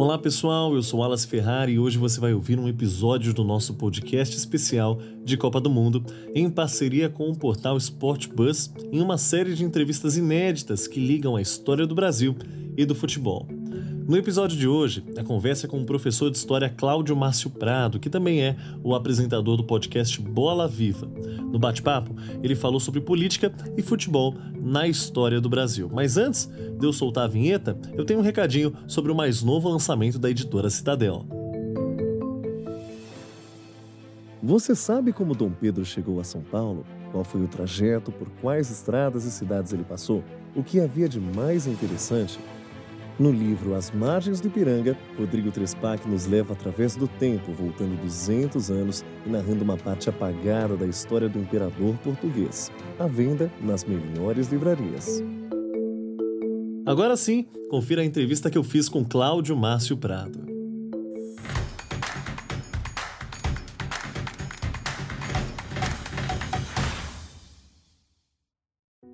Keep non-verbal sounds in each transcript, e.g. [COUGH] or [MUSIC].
Olá pessoal, eu sou Alas Ferrari e hoje você vai ouvir um episódio do nosso podcast especial de Copa do Mundo em parceria com o portal Sport Bus em uma série de entrevistas inéditas que ligam a história do Brasil e do futebol. No episódio de hoje, a conversa é com o professor de história Cláudio Márcio Prado, que também é o apresentador do podcast Bola Viva. No bate-papo, ele falou sobre política e futebol na história do Brasil. Mas antes de eu soltar a vinheta, eu tenho um recadinho sobre o mais novo lançamento da editora Citadel. Você sabe como Dom Pedro chegou a São Paulo? Qual foi o trajeto, por quais estradas e cidades ele passou? O que havia de mais interessante? No livro As Margens do Ipiranga, Rodrigo Trespac nos leva através do tempo, voltando 200 anos e narrando uma parte apagada da história do imperador português. À venda nas melhores livrarias. Agora sim, confira a entrevista que eu fiz com Cláudio Márcio Prado.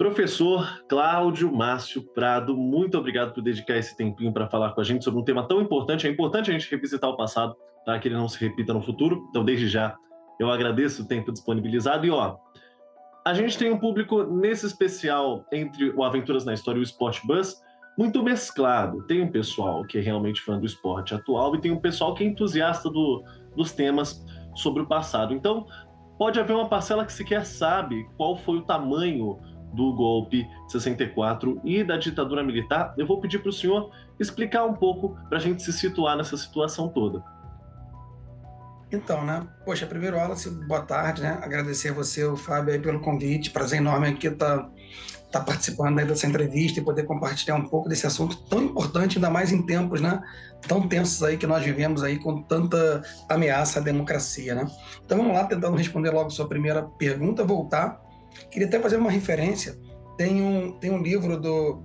Professor Cláudio Márcio Prado, muito obrigado por dedicar esse tempinho para falar com a gente sobre um tema tão importante. É importante a gente revisitar o passado para que ele não se repita no futuro. Então, desde já, eu agradeço o tempo disponibilizado. E, ó, a gente tem um público nesse especial entre o Aventuras na História e o Sport Bus muito mesclado. Tem um pessoal que é realmente fã do esporte atual e tem um pessoal que é entusiasta do, dos temas sobre o passado. Então, pode haver uma parcela que sequer sabe qual foi o tamanho do golpe de 64 e da ditadura militar, eu vou pedir para o senhor explicar um pouco para a gente se situar nessa situação toda. Então, né? Poxa, primeiro, Wallace, boa tarde, né? Agradecer a você, o Fábio, aí, pelo convite. Prazer enorme aqui estar tá, tá participando aí dessa entrevista e poder compartilhar um pouco desse assunto tão importante, ainda mais em tempos, né? Tão tensos aí que nós vivemos aí com tanta ameaça à democracia, né? Então, vamos lá, tentando responder logo a sua primeira pergunta, voltar Queria até fazer uma referência. Tem um, tem um livro do,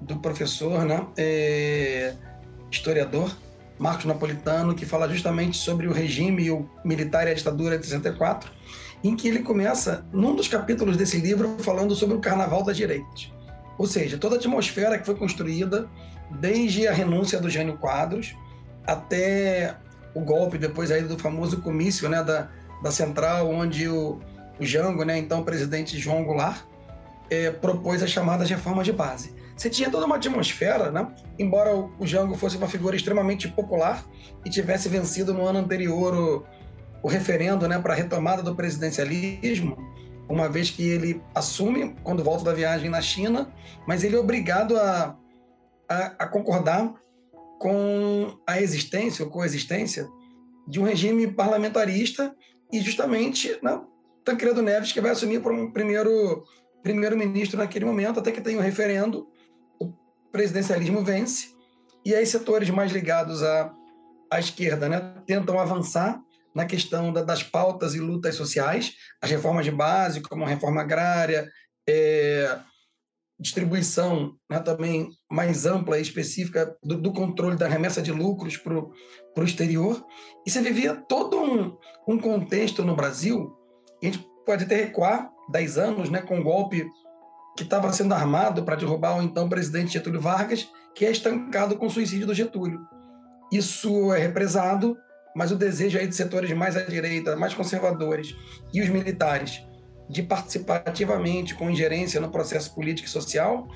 do professor, né, é, historiador, Marcos Napolitano, que fala justamente sobre o regime o militar e a ditadura de 64, em que ele começa, num dos capítulos desse livro, falando sobre o Carnaval das Direitas. Ou seja, toda a atmosfera que foi construída desde a renúncia do Jânio Quadros até o golpe, depois aí do famoso comício né, da, da Central, onde o, o Jango, né, então presidente João Goulart, é, propôs as chamadas reformas de base. Você tinha toda uma atmosfera, né? embora o Jango fosse uma figura extremamente popular e tivesse vencido no ano anterior o, o referendo né, para a retomada do presidencialismo, uma vez que ele assume quando volta da viagem na China, mas ele é obrigado a, a, a concordar com a existência ou coexistência de um regime parlamentarista e justamente né, Tancredo Neves, que vai assumir um primeiro primeiro-ministro naquele momento, até que tem um referendo, o presidencialismo vence, e aí setores mais ligados à, à esquerda né, tentam avançar na questão da, das pautas e lutas sociais, as reformas de base, como a reforma agrária, é, distribuição né, também mais ampla e específica do, do, controle da remessa de lucros para o exterior. E você vivia todo um, um contexto no Brasil a gente pode até recuar 10 anos, né, com um golpe que estava sendo armado para derrubar o então presidente Getúlio Vargas, que é estancado com o suicídio do Getúlio. Isso é represado, mas o desejo aí de setores mais à direita, mais conservadores e os militares de participar ativamente com ingerência no processo político e social,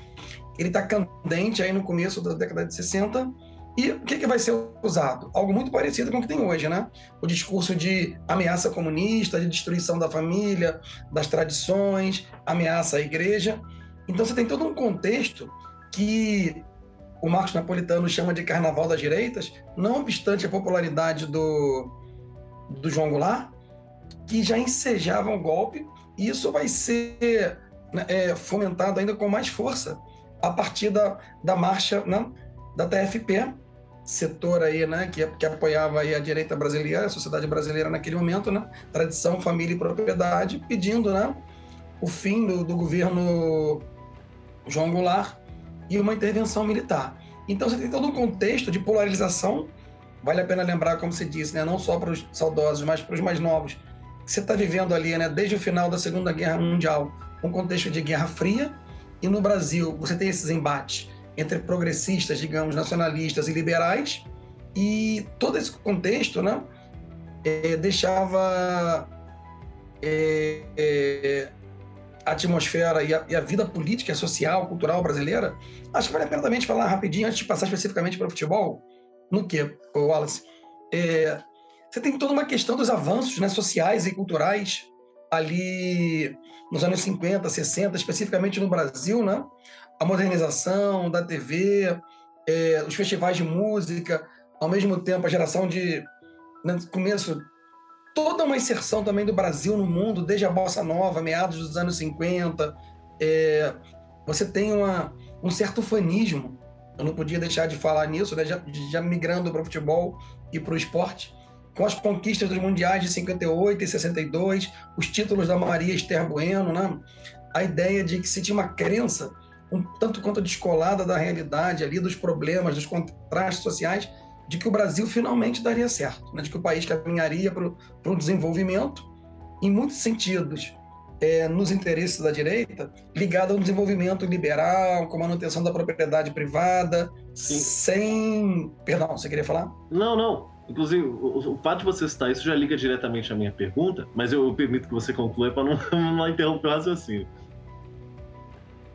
ele está candente aí no começo da década de 60 e o que, que vai ser usado? Algo muito parecido com o que tem hoje, né? O discurso de ameaça comunista, de destruição da família, das tradições, ameaça à igreja. Então você tem todo um contexto que o Marcos Napolitano chama de carnaval das direitas, não obstante a popularidade do, do João Goulart, que já ensejava um golpe, e isso vai ser né, é, fomentado ainda com mais força a partir da, da marcha né, da TFP, setor aí, né, que, que apoiava aí a direita brasileira, a sociedade brasileira naquele momento, né, tradição, família e propriedade, pedindo, né, o fim do, do governo João Goulart e uma intervenção militar. Então você tem todo um contexto de polarização, vale a pena lembrar, como se disse, né, não só para os saudosos, mas para os mais novos, que você está vivendo ali, né, desde o final da Segunda Guerra Mundial, um contexto de Guerra Fria, e no Brasil você tem esses embates entre progressistas, digamos, nacionalistas e liberais, E todo esse contexto né, é, deixava é, é, a atmosfera e a, e a, vida política, social, cultural brasileira. Acho que vale a pena também falar rapidinho, antes de passar especificamente para o futebol, no que, Wallace? É, você tem toda uma questão dos avanços né, sociais e culturais ali nos anos 50, 60, especificamente no Brasil, né? A modernização da TV, é, os festivais de música, ao mesmo tempo a geração de no né, começo toda uma inserção também do Brasil no mundo, desde a bossa nova, meados dos anos 50. É, você tem uma, um certo fanismo. Eu não podia deixar de falar nisso, né? já, já migrando para o futebol e para o esporte com as conquistas dos mundiais de 58 e 62, os títulos da Maria Esther Bueno, né? a ideia de que se tinha uma crença um tanto quanto descolada da realidade ali, dos problemas, dos contrastes sociais, de que o Brasil finalmente daria certo, né? de que o país caminharia para um desenvolvimento, em muitos sentidos, é, nos interesses da direita, ligado ao desenvolvimento liberal, com manutenção da propriedade privada, Sim. sem. Perdão, você queria falar? Não, não. Inclusive, o, o, fato de você citar isso já liga diretamente à minha pergunta, mas eu, eu permito que você conclua para [LAUGHS] não, não interromper o raciocínio.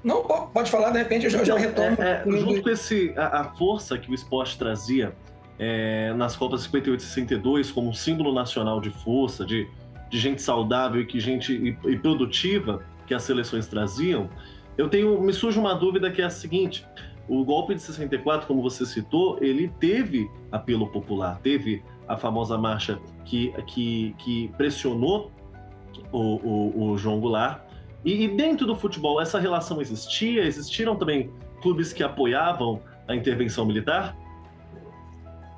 Não, pode falar, de repente eu já, já então, retomo. É, é, junto com esse, a, a, força que o esporte trazia é, nas Copas 58 e 62 como um símbolo nacional de força, de, de gente saudável e que gente e, e produtiva que as seleções traziam, eu tenho me surge uma dúvida que é a seguinte: o golpe de 64, como você citou, ele teve apelo popular, teve a famosa marcha que, que, que pressionou o, o, o João Goulart. E, e, dentro do futebol, essa relação existia? Existiram também clubes que apoiavam a intervenção militar?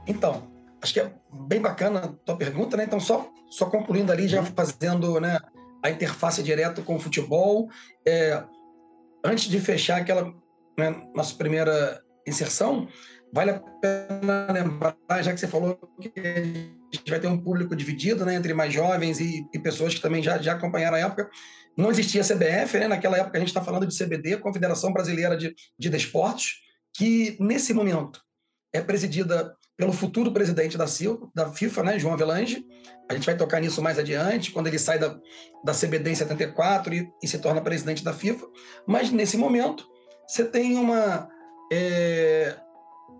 Então, acho que é bem bacana a tua pergunta, né? Então, só, só concluindo ali, já uhum. fazendo né, a interface direto com o futebol, é, antes de fechar aquela né, nossa primeira inserção, vale a pena lembrar, já que você falou que a gente vai ter um público dividido né, entre mais jovens e, e, pessoas que também já, já acompanharam a época. Não existia CBF, né? naquela época a gente está falando de CBD, Confederação Brasileira de, de Desportos, que nesse momento é presidida pelo futuro presidente da, da FIFA, né, João Avelange. A gente vai tocar nisso mais adiante, quando ele sai da, da CBD em 74 e, e se torna presidente da FIFA. Mas nesse momento, você tem uma é,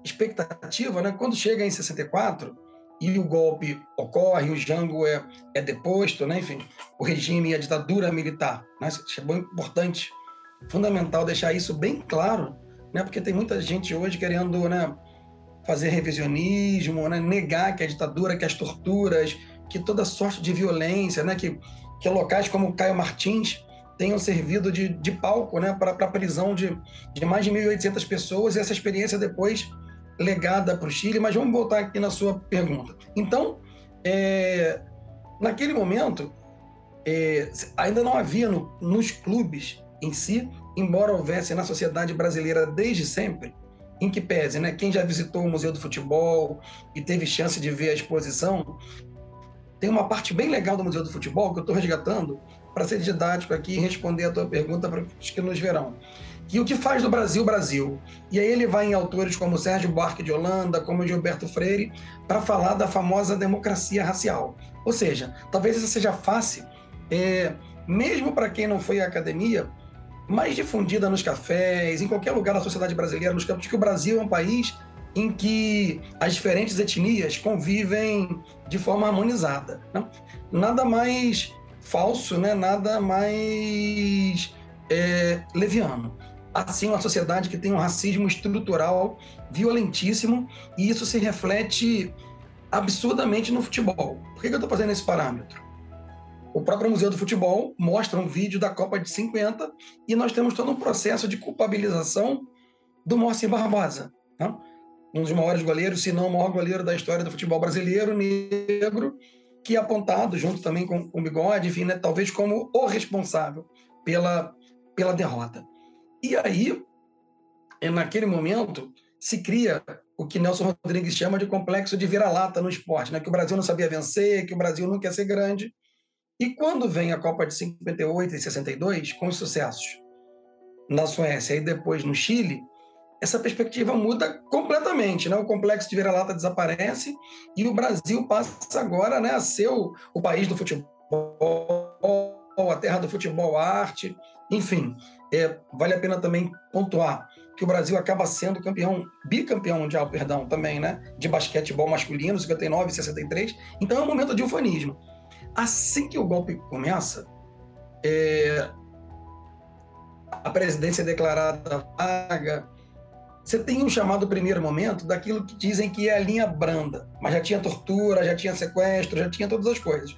expectativa, né? Quando chega em 64 e o golpe ocorre, o Jango é, é deposto, né? Enfim, o regime e a ditadura militar, né? Isso é bem importante, fundamental deixar isso bem claro, né? Porque tem muita gente hoje querendo, né? Fazer revisionismo, né? negar que a ditadura, que as torturas, que toda sorte de violência, né? Que, que locais como Caio Martins tenham servido de, de palco né, para a prisão de, de mais de 1.800 pessoas e essa experiência depois legada para o Chile. Mas vamos voltar aqui na sua pergunta. Então, é, naquele momento, é, ainda não havia no, nos clubes em si, embora houvesse na sociedade brasileira desde sempre, em que pese, né, quem já visitou o Museu do Futebol e teve chance de ver a exposição, tem uma parte bem legal do Museu do Futebol que eu estou resgatando, para ser didático aqui e responder a tua pergunta para os que nos verão. E o que faz do Brasil Brasil? E aí ele vai em autores como Sérgio Buarque de Holanda, como Gilberto Freire, para falar da famosa democracia racial. Ou seja, talvez essa seja face, é, mesmo para quem não foi à academia, mais difundida nos cafés, em qualquer lugar da sociedade brasileira, nos campos, que o Brasil é um país em que as diferentes etnias convivem de forma harmonizada. Né? Nada mais falso, né? nada mais é, leviano. Assim, uma sociedade que tem um racismo estrutural violentíssimo e isso se reflete absurdamente no futebol. Por que, eu estou fazendo esse parâmetro? O próprio Museu do Futebol mostra um vídeo da Copa de 50 e nós temos todo um processo de culpabilização do Moacir Barbosa, né? um dos maiores goleiros, se não o maior goleiro da história do futebol brasileiro, negro, que é apontado junto também com, o Bigode, enfim, né, talvez como o responsável pela, pela derrota. E aí, é, naquele momento, se cria o que Nelson Rodrigues chama de complexo de vira-lata no esporte, né? que o Brasil não sabia vencer, que o Brasil não quer ser grande. E quando vem a Copa de 58 e 62, com os sucessos na Suécia e depois no Chile, essa perspectiva muda completamente, né? O complexo de vira-lata desaparece e o Brasil passa agora, né, a ser o, o país do futebol, a terra do futebol, arte, enfim. É, vale a pena também pontuar que o Brasil acaba sendo campeão, bicampeão mundial, perdão, também, né, de basquetebol masculino, 59 e 63. Então é um momento de ufanismo. Assim que o golpe começa, é, a presidência é declarada vaga, você tem um chamado primeiro momento daquilo que dizem que é a linha branda, mas já tinha tortura, já tinha sequestro, já tinha todas as coisas.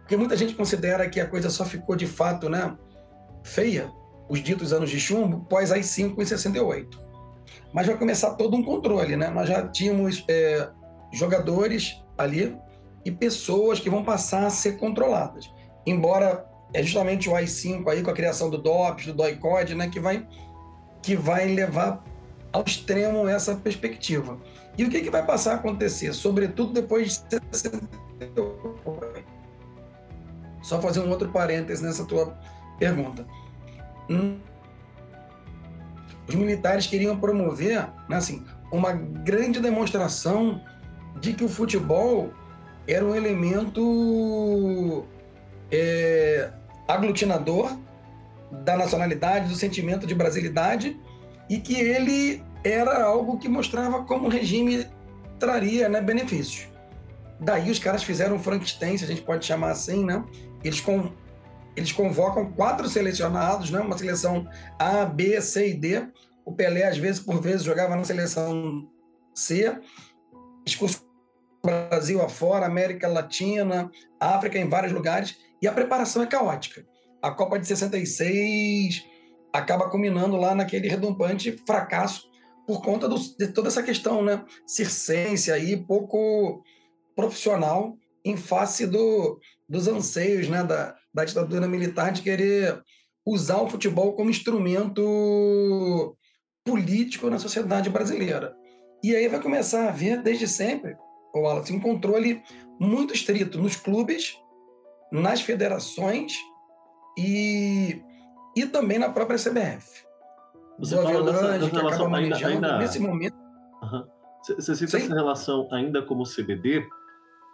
Porque muita gente considera que a coisa só ficou de fato né, feia, os ditos anos de chumbo, pós as 5 em 68. Mas vai começar todo um controle, né? Nós já tínhamos é, jogadores ali e pessoas que vão passar a ser controladas. Embora é justamente o AI-5 aí com a criação do DOPS, do DOI-CODE, né, que vai que vai levar ao extremo essa perspectiva. E o que, que vai passar a acontecer, sobretudo depois de 68? Só fazer um outro parênteses nessa tua pergunta. Hum, os militares queriam promover, né, assim, uma grande demonstração de que o futebol era um elemento é, aglutinador da nacionalidade, do sentimento de brasilidade e que ele era algo que mostrava como o regime traria né, benefícios. Daí os caras fizeram Frankenstein, se a gente pode chamar assim, né? Eles, com, eles convocam quatro selecionados, né? Uma seleção A, B, C e D. O Pelé, às vezes, por vezes, jogava na seleção C. Excursão Brasil afora, América Latina, África, em vários lugares. E a preparação é caótica. A Copa de 66 acaba culminando lá naquele redumpante fracasso por conta do, de toda essa questão, né, circense aí, pouco profissional em face do, dos anseios, né, da, da ditadura militar de querer usar o futebol como instrumento político na sociedade brasileira. E aí vai começar a haver, desde sempre, o Wallace, um controle muito estrito nos clubes, nas federações e e também na própria CBF. Você fala dessa, dessa relação ainda, ainda... nesse momento. Você cita Sim. essa relação ainda como CBD,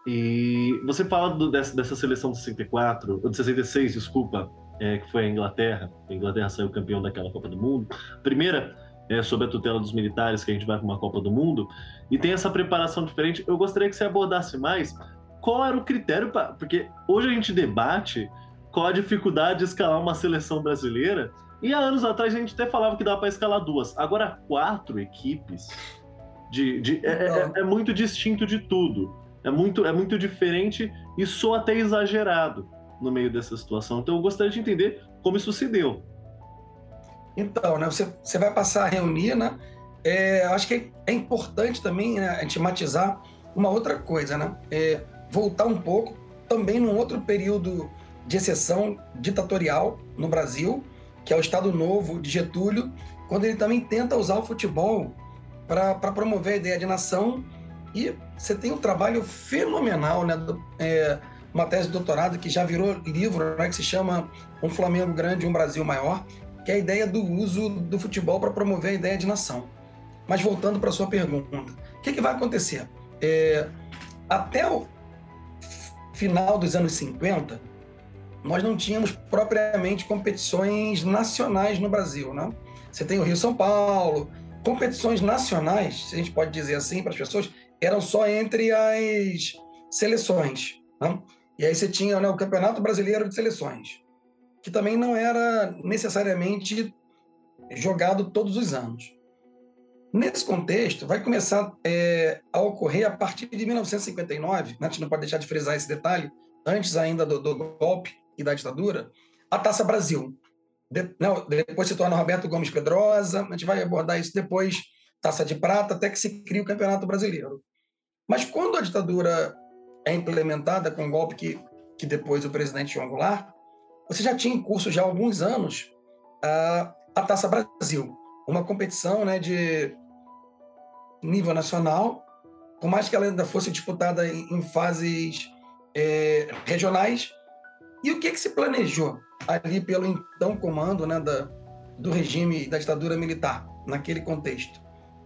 e você fala do, dessa, dessa seleção de 64, ou de 66, desculpa, é, que foi a Inglaterra. A Inglaterra saiu campeão daquela Copa do Mundo. Primeira, é, sob a tutela dos militares, que a gente vai para uma Copa do Mundo, e tem essa preparação diferente. Eu gostaria que você abordasse mais qual era o critério para. Porque hoje a gente debate qual a dificuldade de escalar uma seleção brasileira. E há anos atrás a gente até falava que dava para escalar duas. Agora, quatro equipes de, de é, é, é, é, muito distinto de tudo. É muito, é muito diferente e sou até exagerado no meio dessa situação. Então eu gostaria de entender como isso se deu. Então, né, você, você vai passar a reunir, né? É, acho que é importante também né, a gente matizar uma outra coisa, né? É, voltar um pouco também num outro período de exceção ditatorial no Brasil, que é o Estado Novo de Getúlio, quando ele também tenta usar o futebol para promover a ideia de nação. E você tem um trabalho fenomenal, né? É, uma tese de doutorado que já virou livro, né, que se chama Um Flamengo Grande, um Brasil Maior, que é a ideia do uso do futebol para promover a ideia de nação. Mas voltando para a sua pergunta, o que, que vai acontecer? É, até o final dos anos 50, nós não tínhamos propriamente competições nacionais no Brasil, né? Você tem o Rio São Paulo, competições nacionais, se a gente pode dizer assim para as pessoas, eram só entre as seleções, né? E aí você tinha né, o Campeonato Brasileiro de Seleções, que também não era necessariamente jogado todos os anos. Nesse contexto, vai começar é, a ocorrer a partir de 1959, né? a gente não pode deixar de frisar esse detalhe, antes ainda do, do golpe, e da ditadura, a Taça Brasil. De, não, depois se torna Roberto Gomes Pedrosa, a gente vai abordar isso depois, Taça de Prata, até que se cria o Campeonato Brasileiro. Mas quando a ditadura é implementada com o golpe que, que depois o presidente João Goulart, você já tinha em curso já há alguns anos a, a Taça Brasil, uma competição né, de nível nacional, por mais que ela ainda fosse disputada em, em fases é, regionais, e o que, que se planejou ali pelo então comando né, da, do regime da ditadura militar? naquele contexto,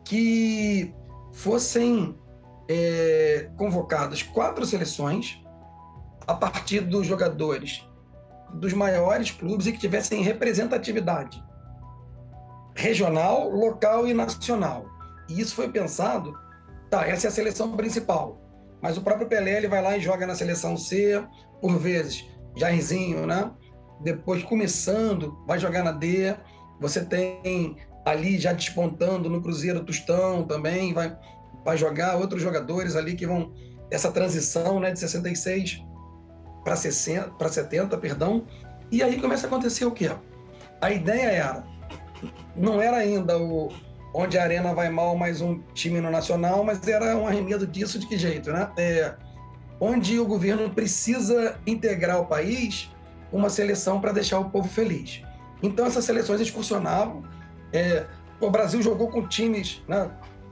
que fossem é, convocadas quatro seleções a partir dos jogadores dos maiores clubes e que tivessem representatividade regional, local e nacional. E isso foi pensado, tá, essa é a seleção principal, mas o próprio Pelé ele vai lá e joga na seleção C, por vezes, Jairzinho, né? Depois começando, vai jogar na D. Você tem ali já despontando no Cruzeiro Tostão também, vai, vai jogar outros jogadores ali que vão essa transição, né, de 66 para 60, para 70, perdão. E aí começa a acontecer o quê? A ideia era não era ainda o onde a arena vai mal mais um time no nacional, mas era um arremedo disso de que jeito, né? É, onde o governo precisa integrar o país uma seleção para deixar o povo feliz. Então essas seleções excursionavam. É, o Brasil jogou com times, né,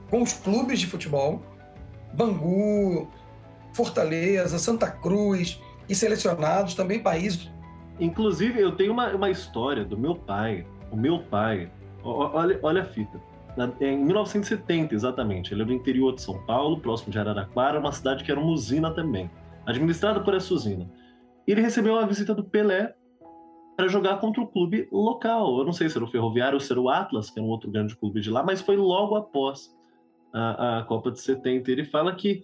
com os clubes de futebol, Bangu, Fortaleza, Santa Cruz, e selecionados também países. Inclusive, eu tenho uma, uma história do meu pai. O meu pai, olha, olha a fita. Em 1970, exatamente, ele era do interior de São Paulo, próximo de Araraquara, uma cidade que era uma usina também, administrada por essa usina. Ele recebeu a visita do Pelé para jogar contra o clube local. Eu não sei se era o Ferroviário ou se era o Atlas, que era um outro grande clube de lá, mas foi logo após a, a Copa de 70. Ele fala que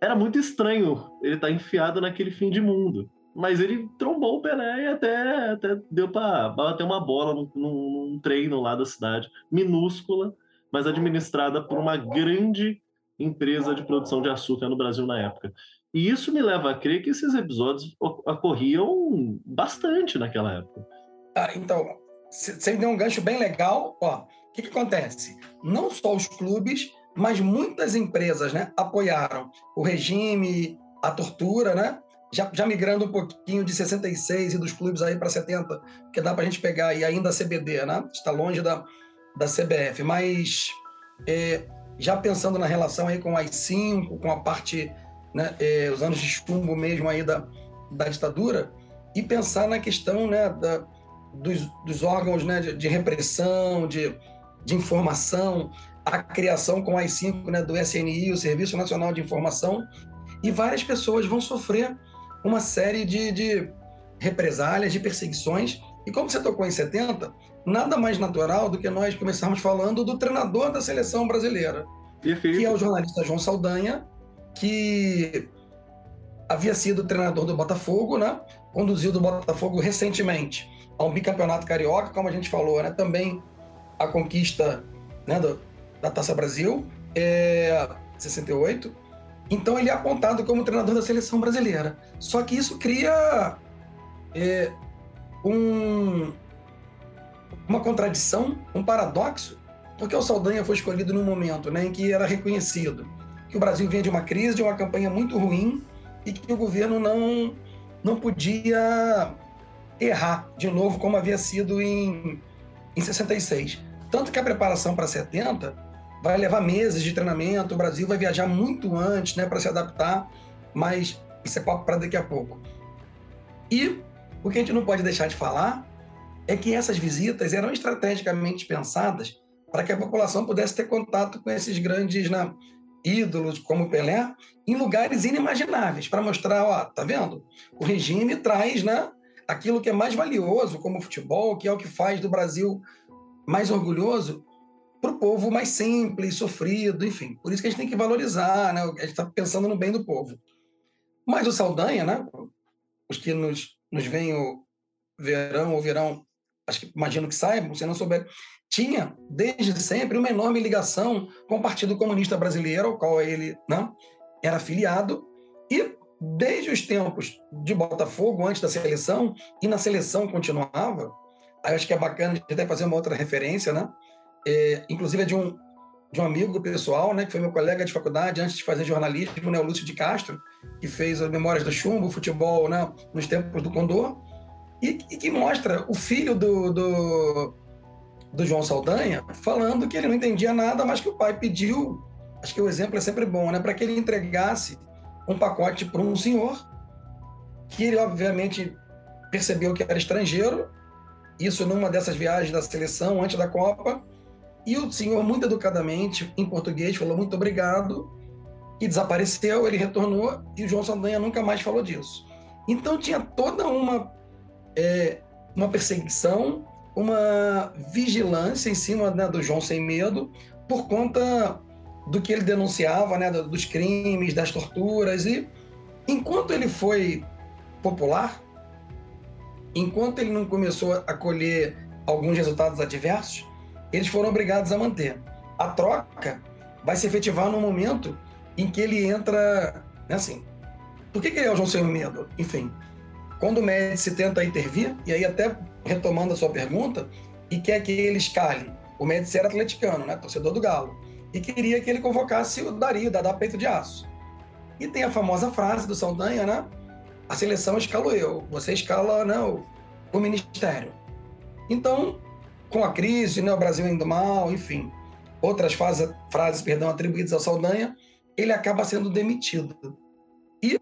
era muito estranho ele estar tá enfiado naquele fim de mundo. Mas ele trombou o Pelé e até, até deu para bater uma bola num, num, treino lá da cidade, minúscula, mas administrada por uma grande empresa de produção de açúcar no Brasil na época. E isso me leva a crer que esses episódios ocorriam bastante naquela época. Ah, então, você deu um gancho bem legal. Ó, o que, que acontece? Não só os clubes, mas muitas empresas né, apoiaram o regime, a tortura, né? Já, já migrando um pouquinho de 66 e dos clubes aí para 70, que dá para a gente pegar e ainda a CBD, né? Está longe da, da CBF, mas é, já pensando na relação aí com o AI-5, com a parte, né, é, os anos de chumbo mesmo aí da, da ditadura, e pensar na questão né, da, dos, dos órgãos né, de, de repressão, de, de informação, a criação com o AI-5 né, do SNI, o Serviço Nacional de Informação, e várias pessoas vão sofrer uma série de, de represálias, de perseguições. E como você tocou em 70, nada mais natural do que nós começarmos falando do treinador da seleção brasileira, Perfeito. que é o jornalista João Saldanha, que havia sido treinador do Botafogo, né? conduziu do Botafogo recentemente ao bicampeonato carioca, como a gente falou, né? também a conquista né, do, da Taça Brasil, é, 68. Então ele é apontado como treinador da seleção brasileira. Só que isso cria é, um, uma contradição, um paradoxo, porque o Saldanha foi escolhido num momento né, em que era reconhecido que o Brasil vinha de uma crise, de uma campanha muito ruim e que o governo não, não podia errar de novo como havia sido em, em 66. Tanto que a preparação para 70 vai levar meses de treinamento, o Brasil vai viajar muito antes né, para se adaptar, mas isso é papo para daqui a pouco. E o que a gente não pode deixar de falar é que essas visitas eram estrategicamente pensadas para que a população pudesse ter contato com esses grandes né, ídolos como Pelé em lugares inimagináveis para mostrar, ó, tá vendo? O regime traz, né, aquilo que é mais valioso como o futebol, que é o que faz do Brasil mais orgulhoso para o povo mais simples, sofrido, enfim. Por isso que a gente tem que valorizar, né? A gente está pensando no bem do povo. Mas o Saldanha, né? Os que nos, nos veem o verão ou verão, acho que imagino que saibam, se não souber, tinha desde sempre uma enorme ligação com o Partido Comunista Brasileiro, ao qual ele né, era afiliado, e desde os tempos de Botafogo, antes da seleção, e na seleção continuava, aí acho que é bacana a gente até fazer uma outra referência, né? é, inclusive é de um, de um amigo pessoal, né, que foi meu colega de faculdade antes de fazer jornalismo, né, o Lúcio de Castro, que fez as Memórias do Chumbo, futebol né, nos tempos do Condor, e, e que mostra o filho do, do, do, João Saldanha falando que ele não entendia nada, mas que o pai pediu, acho que o exemplo é sempre bom, né, para que ele entregasse um pacote para um senhor, que ele obviamente percebeu que era estrangeiro, isso numa dessas viagens da seleção antes da Copa, E o senhor, muito educadamente, em português, falou muito obrigado e desapareceu. Ele retornou e o João Saldanha nunca mais falou disso. Então tinha toda uma, é, uma perseguição, uma vigilância em cima né, do João Sem Medo por conta do que ele denunciava, né, dos crimes, das torturas. E enquanto ele foi popular, enquanto ele não começou a colher alguns resultados adversos, eles foram obrigados a manter. A troca vai se efetivar no momento em que ele entra, né, assim. Por que, que ele é o João Sem Medo? Enfim, quando o Médici tenta intervir, e aí até retomando a sua pergunta, e quer que ele escale. O Médici era atleticano, né, torcedor do Galo, e queria que ele convocasse o Dari, da Peito de Aço. E tem a famosa frase do Saldanha, né? A seleção escalo eu, você escala né, o, o ministério. Então, com a crise, né, o Brasil indo mal, enfim, outras frases, frases perdão, atribuídas ao Saldanha, ele acaba sendo demitido. E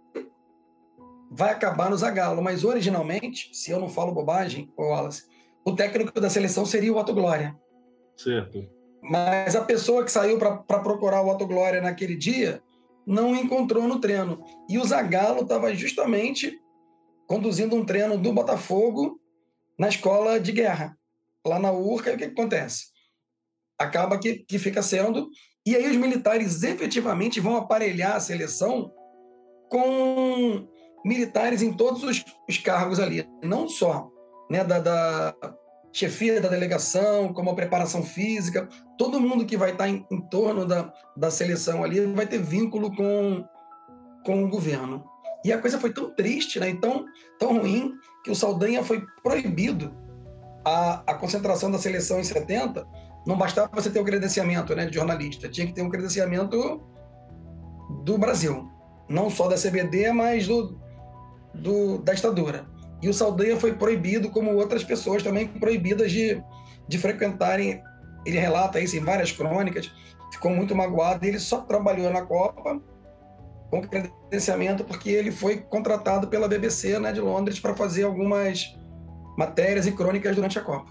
vai acabar no Zagallo, mas originalmente, se eu não falo bobagem, Wallace, o técnico da seleção seria o Otto Glória. Certo. Mas a pessoa que saiu para procurar o Otto Glória naquele dia não encontrou no treino. E o Zagallo estava justamente conduzindo um treino do Botafogo na escola de guerra, lá na Urca. E o que, que acontece? Acaba que, que fica sendo. E aí os militares efetivamente vão aparelhar a seleção com militares em todos os, os cargos ali, não só né, da, da, chefia da delegação, como a preparação física, todo mundo que vai estar em, em torno da, da seleção ali vai ter vínculo com, com o governo. E a coisa foi tão triste, né, e tão, tão ruim, que o Saldanha foi proibido a, a concentração da seleção em 70. Não bastava você ter o credenciamento né, de jornalista, tinha que ter um credenciamento do Brasil. Não só da CBD, mas do, do, da ditadura. E o Saldanha foi proibido, como outras pessoas também proibidas de, de frequentarem. Ele relata isso em várias crônicas, ficou muito magoado. E ele só trabalhou na Copa com credenciamento porque ele foi contratado pela BBC né, de Londres para fazer algumas matérias e crônicas durante a Copa.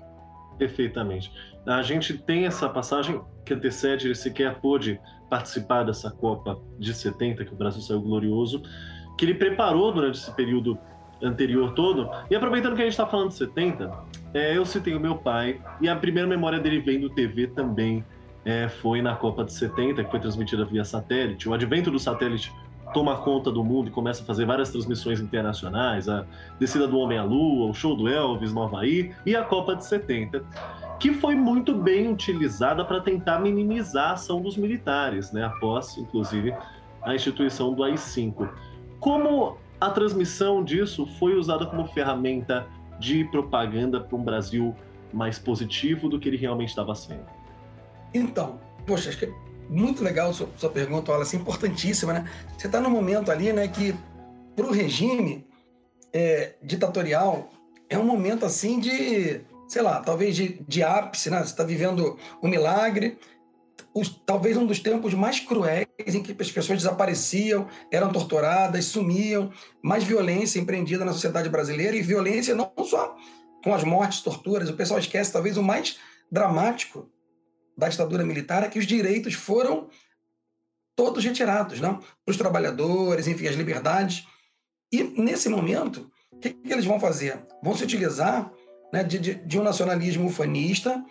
Perfeitamente. A gente tem essa passagem que antecede, ele sequer pôde participar dessa Copa de 70, que o Brasil saiu glorioso, que ele preparou durante esse período anterior todo. E aproveitando que a gente está falando de 70, é, eu citei o meu pai, e a primeira memória dele vendo TV também é, foi na Copa de 70, que foi transmitida via satélite. O advento do satélite toma conta do mundo e começa a fazer várias transmissões internacionais, a descida do Homem à Lua, o show do Elvis no Havaí e a Copa de 70, que foi muito bem utilizada para tentar minimizar a ação dos militares, né, após, inclusive, a instituição do AI-5. Como a transmissão disso foi usada como ferramenta de propaganda para um Brasil mais positivo do que ele realmente estava sendo. Então, poxa, acho que muito legal sua, sua pergunta, Wallace, importantíssima, né? Você está num momento ali, né, que para o regime é, ditatorial é um momento assim de, sei lá, talvez de, de ápice, né? Você está vivendo um milagre, os, talvez um dos tempos mais cruéis em que as pessoas desapareciam, eram torturadas, sumiam, mais violência empreendida na sociedade brasileira e violência não só com as mortes, torturas. O pessoal esquece talvez o mais dramático da ditadura militar é que os direitos foram todos retirados, não? Os trabalhadores, enfim, as liberdades. E nesse momento, o que, que, eles vão fazer? Vão se utilizar né, de, de, de um nacionalismo ufanista,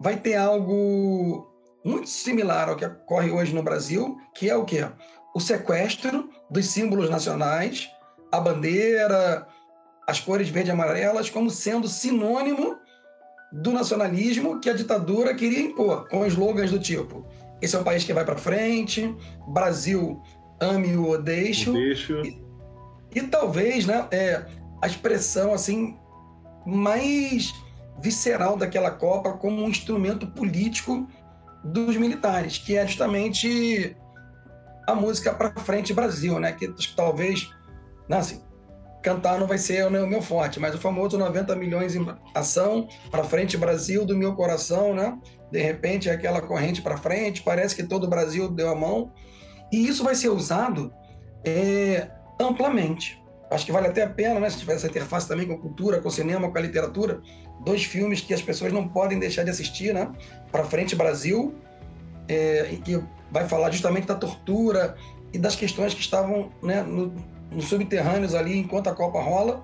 vai ter algo muito similar ao que ocorre hoje no Brasil, que é o quê? O sequestro dos símbolos nacionais, a bandeira, as cores verde e amarelas, como sendo sinônimo do nacionalismo que a ditadura queria impor, com slogans do tipo: esse é um país que vai para frente, Brasil ame o deixo. E, e, talvez né, é, a expressão assim mais visceral daquela Copa como um instrumento político dos militares, que é justamente a música para frente Brasil, né? Que talvez, não, assim, cantar não vai ser o meu forte, mas o famoso 90 milhões em ação para frente Brasil do meu coração, né? De repente é aquela corrente para frente, parece que todo o Brasil deu a mão e isso vai ser usado é, amplamente acho que vale até a pena, né? Se tiver essa interface também com a cultura, com o cinema, com a literatura, dois filmes que as pessoas não podem deixar de assistir, né? Para Frente Brasil, é, que vai falar justamente da tortura e das questões que estavam né, no, nos subterrâneos ali enquanto a Copa rola.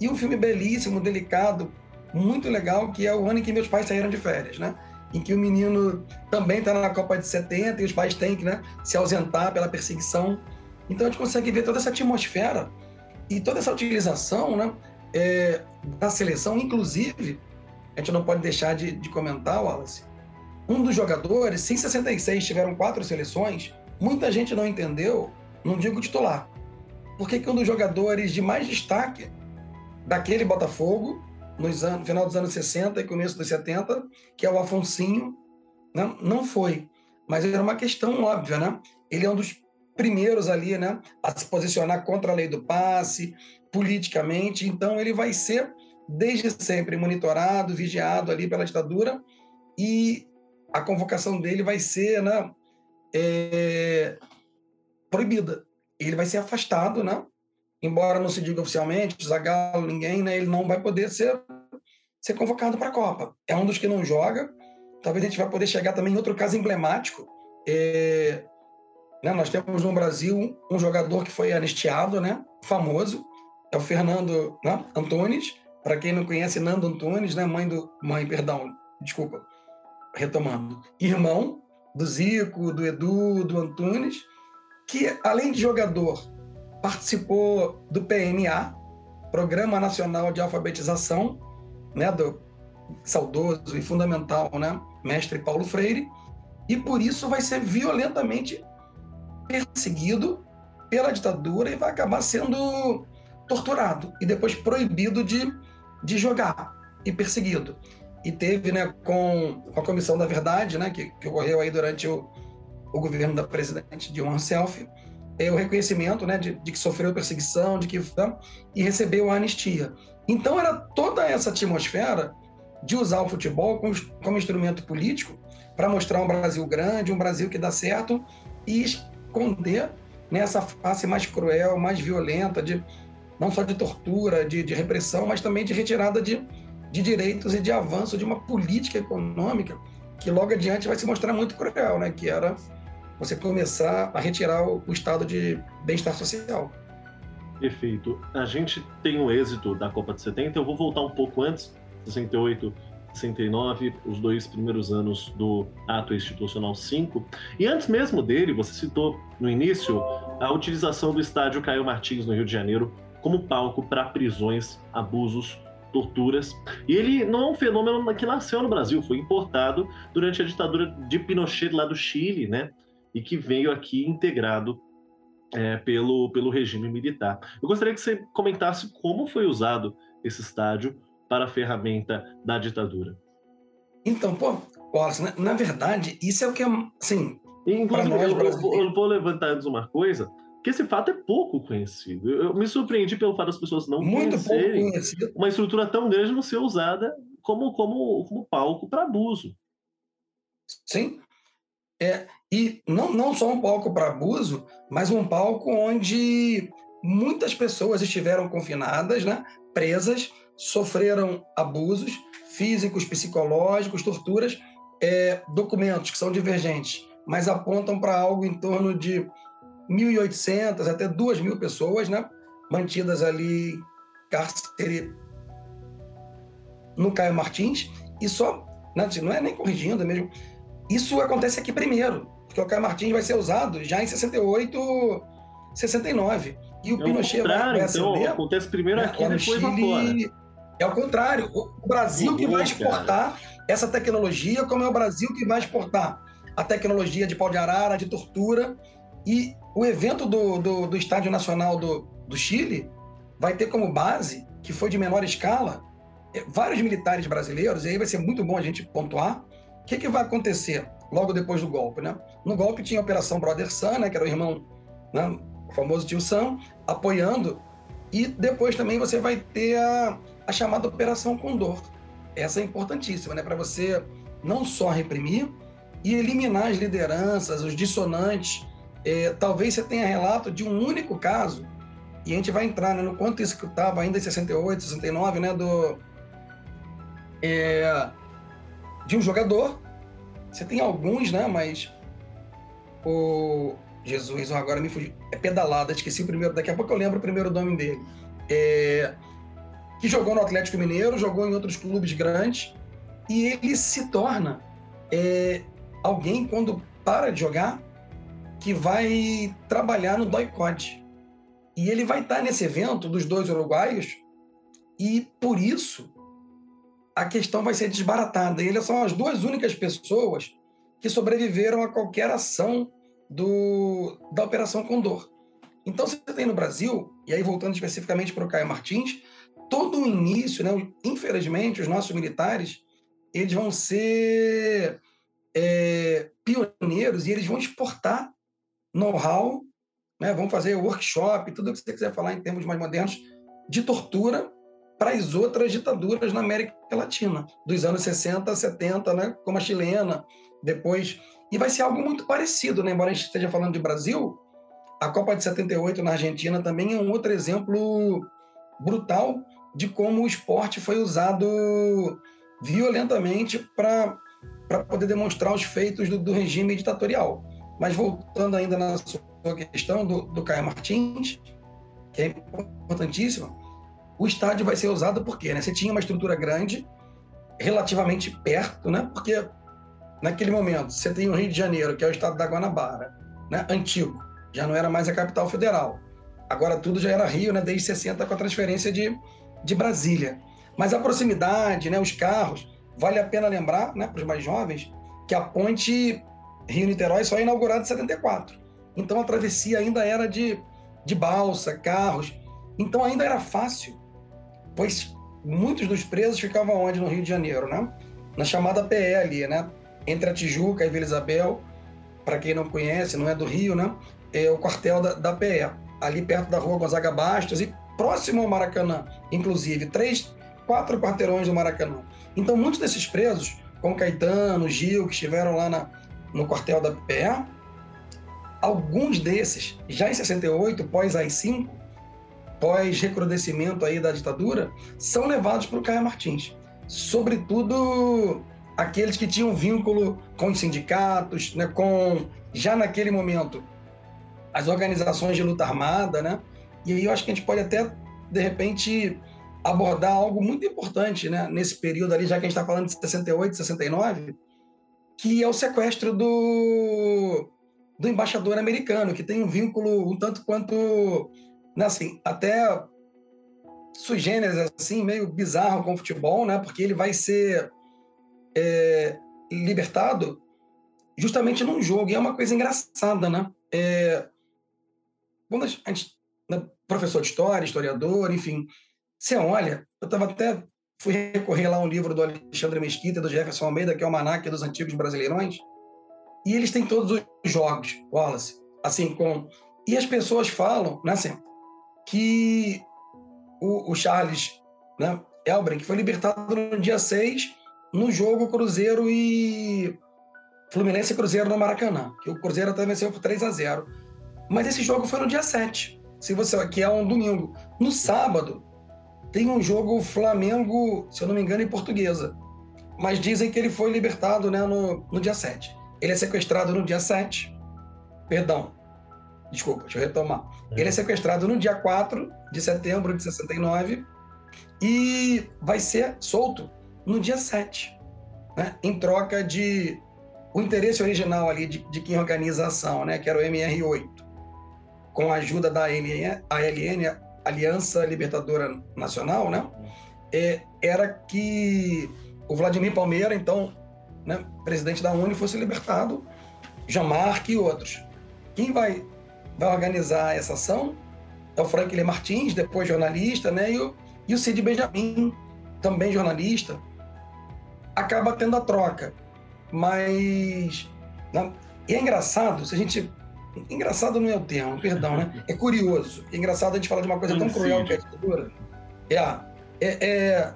E um filme belíssimo, delicado, muito legal, que é o ano em que meus pais saíram de férias, né? Em que o menino também está na Copa de 70 e os pais têm que né, se ausentar pela perseguição. Então a gente consegue ver toda essa atmosfera e toda essa utilização né, é, da seleção, inclusive, a gente não pode deixar de, de comentar, Wallace, um dos jogadores, se em 66 tiveram quatro seleções, muita gente não entendeu, não digo titular, porque que um dos jogadores de mais destaque daquele Botafogo, nos final dos anos 60 e começo dos 70, que é o Afonsinho, né, não foi. Mas era uma questão óbvia, né? Ele é um dos primeiros ali, né, a se posicionar contra a lei do passe, politicamente. Então, ele vai ser, desde sempre, monitorado, vigiado ali pela ditadura e a convocação dele vai ser né, é, proibida. Ele vai ser afastado, né? Embora não se diga oficialmente, Zagallo, ninguém, né? Ele não vai poder ser, ser convocado para a Copa. É um dos que não joga. Talvez a gente vai poder chegar também em outro caso emblemático. É, né? Nós temos no Brasil um jogador que foi anistiado, né? famoso, é o Fernando né? Antunes. Para quem não conhece, Nando Antunes, né? mãe do. Mãe, perdão, desculpa, retomando. Irmão do Zico, do Edu, do Antunes, que além de jogador, participou do PNA, Programa Nacional de Alfabetização, né? do saudoso e fundamental, né? mestre Paulo Freire, e por isso vai ser violentamente perseguido pela ditadura e vai acabar sendo torturado e depois proibido de, de jogar e perseguido. E teve, né, com a Comissão da Verdade, né, que, que ocorreu aí durante o, o governo da presidente Dilma Rousseff, é o reconhecimento, né, de, de que sofreu perseguição, de que né, e recebeu a anistia. Então era toda essa atmosfera de usar o futebol como, como instrumento político para mostrar um Brasil grande, um Brasil que dá certo e esconder nessa face mais cruel, mais violenta, de não só de tortura, de, de repressão, mas também de retirada de, de direitos e de avanço de uma política econômica que logo adiante vai se mostrar muito cruel, né? Que era você começar a retirar o, estado de bem-estar social. Perfeito. A gente tem o êxito da Copa de 70. Eu vou voltar um pouco antes, 68 69, os dois primeiros anos do Ato Institucional 5. E antes mesmo dele, você citou no início a utilização do estádio Caio Martins, no Rio de Janeiro, como palco para prisões, abusos, torturas. E ele não é um fenômeno que nasceu no Brasil, foi importado durante a ditadura de Pinochet lá do Chile, né? E que veio aqui integrado é, pelo, pelo regime militar. Eu gostaria que você comentasse como foi usado esse estádio para a ferramenta da ditadura? Então, pô, Wallace, na, na verdade, isso é o que é, assim, Inclusive, nós, eu, eu, vou levantar antes uma coisa, que esse fato é pouco conhecido. Eu me surpreendi pelo fato das pessoas não Muito conhecerem uma estrutura tão grande não ser usada como, como, como palco para abuso. Sim. É, e não, não só um palco para abuso, mas um palco onde muitas pessoas estiveram confinadas, né, presas, sofreram abusos físicos, psicológicos, torturas, é, documentos que são divergentes, mas apontam para algo em torno de 1.800 até 2.000 pessoas, né, mantidas ali cárcere no Caio Martins, e só, né, assim, não é nem corrigindo, é mesmo, isso acontece aqui primeiro, porque o Caio Martins vai ser usado já em 68, 69. E o é Pinochet vai, vai então, acontece primeiro né, aqui, depois Chile, lá fora. É o contrário. O Brasil que vai exportar essa tecnologia, como é o Brasil que vai exportar a tecnologia de pau de arara, de tortura. E o evento do, do, do Estádio Nacional do, do Chile vai ter como base, que foi de menor escala, é, vários militares brasileiros, e aí vai ser muito bom a gente pontuar. Que, que vai acontecer logo depois do golpe? Né? No golpe tinha a Operação Brother Sun, né, que era o irmão, né, o famoso tio Sam, apoiando, e depois também você vai ter a, a chamada Operação Condor. Essa é importantíssima, né? Para você não só reprimir e eliminar as lideranças, os dissonantes. É, talvez você tenha relato de um único caso, e a gente vai entrar né, no quanto isso estava ainda em 68, 69, né, do, é, de um jogador. Você tem alguns, né, mas o Jesus, agora me fugiu, é pedalada, esqueci o primeiro, daqui a pouco eu lembro o primeiro nome dele. É, que jogou no Atlético Mineiro, jogou em outros clubes grandes, e ele se torna é, alguém, quando para de jogar, que vai trabalhar no doicote. E ele vai estar nesse evento dos dois uruguaios, e por isso a questão vai ser desbaratada. E eles são as duas únicas pessoas que sobreviveram a qualquer ação do, da Operação Condor. Então, você tem no Brasil, e aí voltando especificamente para o Caio Martins, todo o início, né, infelizmente, os nossos militares, eles vão ser é, pioneiros e eles vão exportar know-how, né, vão fazer workshop, tudo o que você quiser falar em termos mais modernos, de tortura para as outras ditaduras na América Latina, dos anos 60, 70, né, como a chilena, depois. E vai ser algo muito parecido, né? embora a gente esteja falando de Brasil, a Copa de 78 na Argentina também é um outro exemplo brutal de como o esporte foi usado violentamente para poder demonstrar os feitos do, do, regime ditatorial. Mas voltando ainda na sua questão do, do Caio Martins, que é importantíssima, o estádio vai ser usado porque né? você tinha uma estrutura grande, relativamente perto, né? porque naquele momento você tem o Rio de Janeiro, que é o estado da Guanabara, né? antigo, já não era mais a capital federal. Agora tudo já era Rio, né? desde 60 com a transferência de, de Brasília. Mas a proximidade, né, os carros, vale a pena lembrar, né, para os mais jovens, que a ponte Rio-Niterói só é inaugurada em 74. Então a travessia ainda era de, de balsa, carros. Então ainda era fácil, pois muitos dos presos ficavam onde? No Rio de Janeiro, né? Na chamada PL, né? Entre a Tijuca e Vila Isabel, para quem não conhece, não é do Rio, né? É o quartel da, da PE, ali perto da rua Gonzaga Bastos e próximo ao Maracanã, inclusive, três, quatro quarteirões do Maracanã. Então, muitos desses presos, como Caetano, Gil, que estiveram lá na, no quartel da PE, alguns desses, já em 68, pós AI-5, pós recrudescimento aí da ditadura, são levados para o Caio Martins. Sobretudo aqueles que tinham vínculo com os sindicatos, né, com já naquele momento as organizações de luta armada, né? E aí eu acho que a gente pode até, de repente, abordar algo muito importante né, nesse período ali, já que a gente está falando de 68, 69, que é o sequestro do, do embaixador americano, que tem um vínculo um tanto quanto, assim, até sui generis, assim, meio bizarro com o futebol, né, porque ele vai ser é, libertado justamente num jogo, e é uma coisa engraçada, né? É, quando a gente né, professor de história, historiador, enfim. Você olha, eu estava até fui recorrer lá um livro do Alexandre Mesquita do Jefferson Almeida, que é o Manac dos Antigos Brasileirões, e eles têm todos os jogos, Wallace, assim, com... E as pessoas falam, né, assim, que o, o Charles né, Elbren foi libertado no dia 6, no jogo Cruzeiro e Fluminense e Cruzeiro no Maracanã, que o Cruzeiro até venceu por 3 a 0. Mas esse jogo foi no dia 7 se você aqui é um domingo. No sábado tem um jogo Flamengo, se eu não me engano, em portuguesa. Mas dizem que ele foi libertado né, no, no dia 7. Ele é sequestrado no dia 7. Perdão. Desculpa, deixa eu retomar. É. Ele é sequestrado no dia 4 de setembro de 69 e vai ser solto no dia 7, né, em troca de o interesse original ali de, de quem organiza a ação, né, que era o MR8 com a ajuda da ALN, ALN Aliança Libertadora Nacional, né? É, era que o Vladimir Palmeira, então, né, presidente da Uni, fosse libertado, Jamarc e outros. Quem vai, vai organizar essa ação é o Franklin Martins, depois jornalista, né, e o, e o Cid Benjamin, também jornalista. Acaba tendo a troca. Mas. Né, e é engraçado, se a gente Engraçado não é o termo, perdão, né? É curioso. É engraçado a gente falar de uma coisa tão cruel que é a ditadura. É, é, é,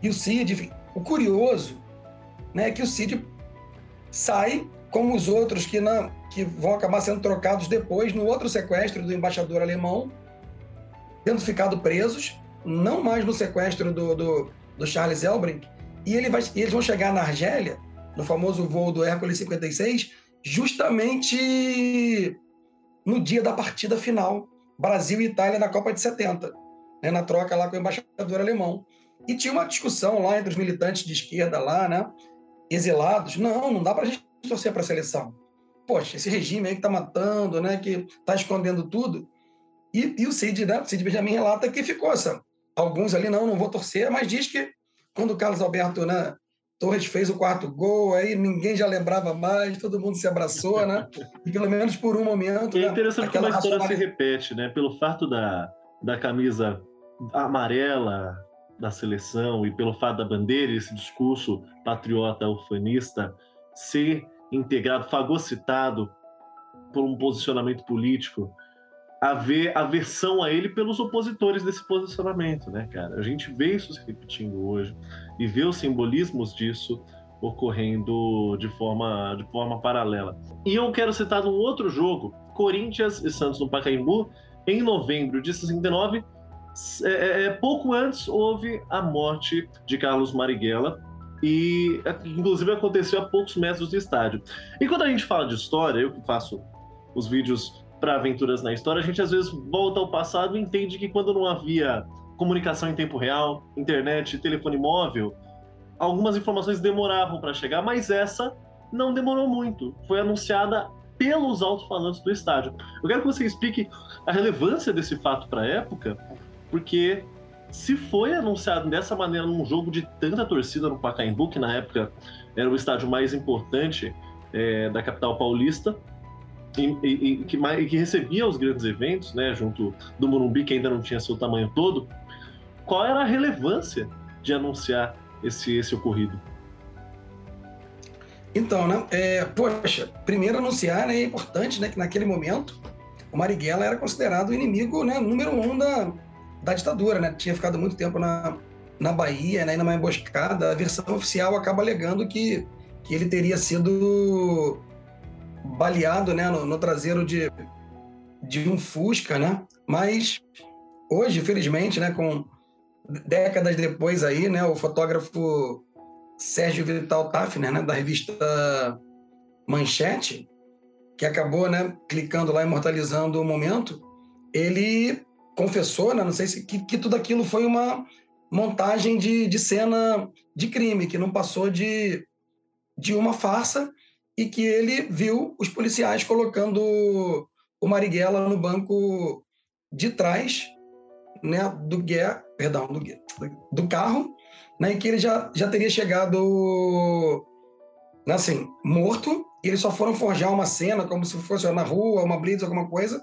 e o Cid, o curioso né, é que o Cid sai como os outros que, não, que vão acabar sendo trocados depois no outro sequestro do embaixador alemão, tendo ficado presos, não mais no sequestro do, do, do Charles Elbrink, e ele vai, eles vão chegar na Argélia, no famoso voo do Hércules 56, justamente no dia da partida final, Brasil e Itália na Copa de 70, né, na troca lá com o embaixador alemão. E tinha uma discussão lá entre os militantes de esquerda lá, né, exilados. Não, não dá para a gente torcer para a seleção. Poxa, esse regime aí que está matando, né, que está escondendo tudo. E, e, o Cid, né, o Cid Benjamin relata que ficou essa. Alguns ali, não, não vou torcer, mas diz que quando o Carlos Alberto né, Torres fez o quarto gol, aí ninguém já lembrava mais, todo mundo se abraçou, né? E pelo menos por um momento. E é né, interessante né, como a história se repete, né? Pelo fato da, da camisa amarela da seleção e pelo fato da bandeira, esse discurso patriota ufanista ser integrado, fagocitado por um posicionamento político haver aversão a ele pelos opositores desse posicionamento, né, cara? A gente vê isso se repetindo hoje e vê os simbolismos disso ocorrendo de forma, de forma paralela. E eu quero citar um outro jogo, Corinthians e Santos no Pacaembu, em novembro de 69. É, é, é, pouco antes houve a morte de Carlos Marighella, e inclusive aconteceu a poucos metros do estádio. E quando a gente fala de história, eu que faço os vídeos para aventuras na história, a gente às vezes volta ao passado e entende que quando não havia comunicação em tempo real, internet, telefone móvel, algumas informações demoravam para chegar, mas essa não demorou muito. Foi anunciada pelos alto-falantes do estádio. Eu quero que você explique a relevância desse fato para a época, porque se foi anunciado dessa maneira num jogo de tanta torcida no Pacaembu, que na época era o estádio mais importante é, da capital paulista, e, e, que, e, que, recebia os grandes eventos, né, junto do Morumbi, que ainda não tinha seu tamanho todo, qual era a relevância de anunciar esse, esse ocorrido? Então, né, é, poxa, primeiro anunciar né, é importante, né, que naquele momento o Marighella era considerado o inimigo né, número um da, da ditadura, né, tinha ficado muito tempo na, na Bahia, né, numa emboscada, a versão oficial acaba alegando que, que ele teria sido baleado né, no, no, traseiro de, de um Fusca, né? Mas hoje, felizmente, né, com décadas depois aí, né, o fotógrafo Sérgio Vital Tafner, né, da revista Manchete, que acabou, né, clicando lá, imortalizando o momento, ele confessou, né, não sei se que, que tudo aquilo foi uma montagem de, de cena de crime, que não passou de, de uma farsa e que ele viu os policiais colocando o Marighella no banco de trás né, do guia, perdão, do, guia, do carro, né, que ele já, já teria chegado né, assim, morto, e eles só foram forjar uma cena como se fosse na rua, uma blitz, alguma coisa,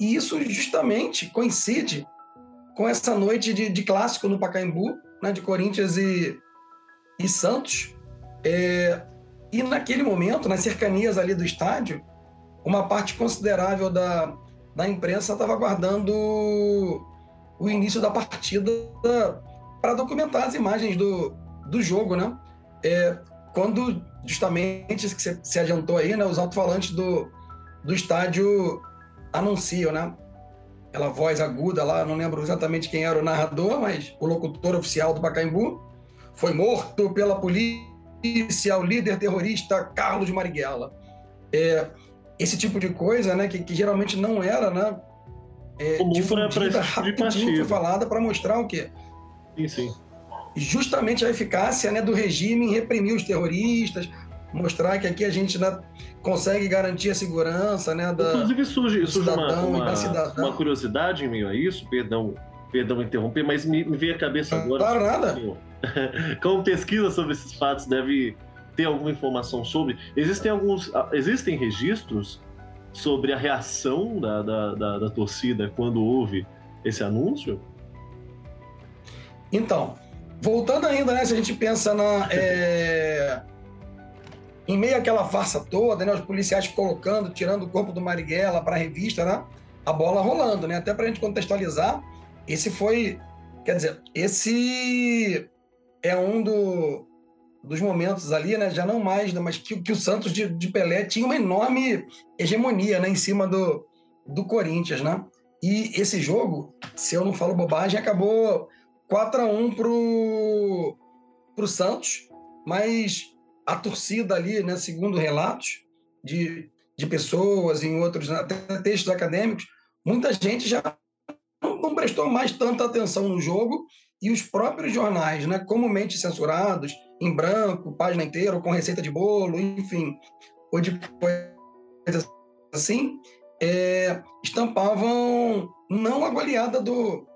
e isso justamente coincide com essa noite de, de clássico no Pacaembu, né, de Corinthians e, e Santos, é, e naquele momento, nas cercanias ali do estádio, uma parte considerável da, da imprensa estava aguardando o início da partida para documentar as imagens do, do jogo, né? É, quando justamente que se, se adiantou aí, né, os alto-falantes do, do estádio anunciam, né? Aquela voz aguda lá, não lembro exatamente quem era o narrador, mas o locutor oficial do Pacaembu foi morto pela polícia o líder terrorista Carlos Marighella. É, esse tipo de coisa, né, que, que geralmente não era, né, é, difundida rapidinho, falada para mostrar o quê? Sim, sim. Justamente a eficácia né, do regime em reprimir os terroristas, mostrar que aqui a gente né, consegue garantir a segurança né, da, Inclusive surge, surge uma, uma, uma, curiosidade em meio a isso, perdão, perdão interromper, mas me, me veio a cabeça agora. Claro, nada. [LAUGHS] Como pesquisa sobre esses fatos deve ter alguma informação sobre. Existem alguns. Ah, existem registros sobre a reação da, da, da, da torcida quando houve esse anúncio? Então, voltando ainda, né? Se a gente pensa na. É... [LAUGHS] Em meio àquela farsa toda, né? Os policiais colocando, tirando o corpo do Marighella para a revista, né? A bola rolando, né? Até para a gente contextualizar, esse foi. Quer dizer, esse é um do, dos momentos ali, né? Já não mais, né? mas que, que o Santos de, de, Pelé tinha uma enorme hegemonia, né? Em cima do, do Corinthians, né? E esse jogo, se eu não falo bobagem, acabou 4 a 1 pro, pro Santos, mas a torcida ali, né, segundo relatos de, de pessoas em outros até textos acadêmicos, muita gente já não, prestou mais tanta atenção no jogo e os próprios jornais, né, comumente censurados, em branco, página inteira, ou com receita de bolo, enfim, ou de coisas assim, é, estampavam não a goleada do,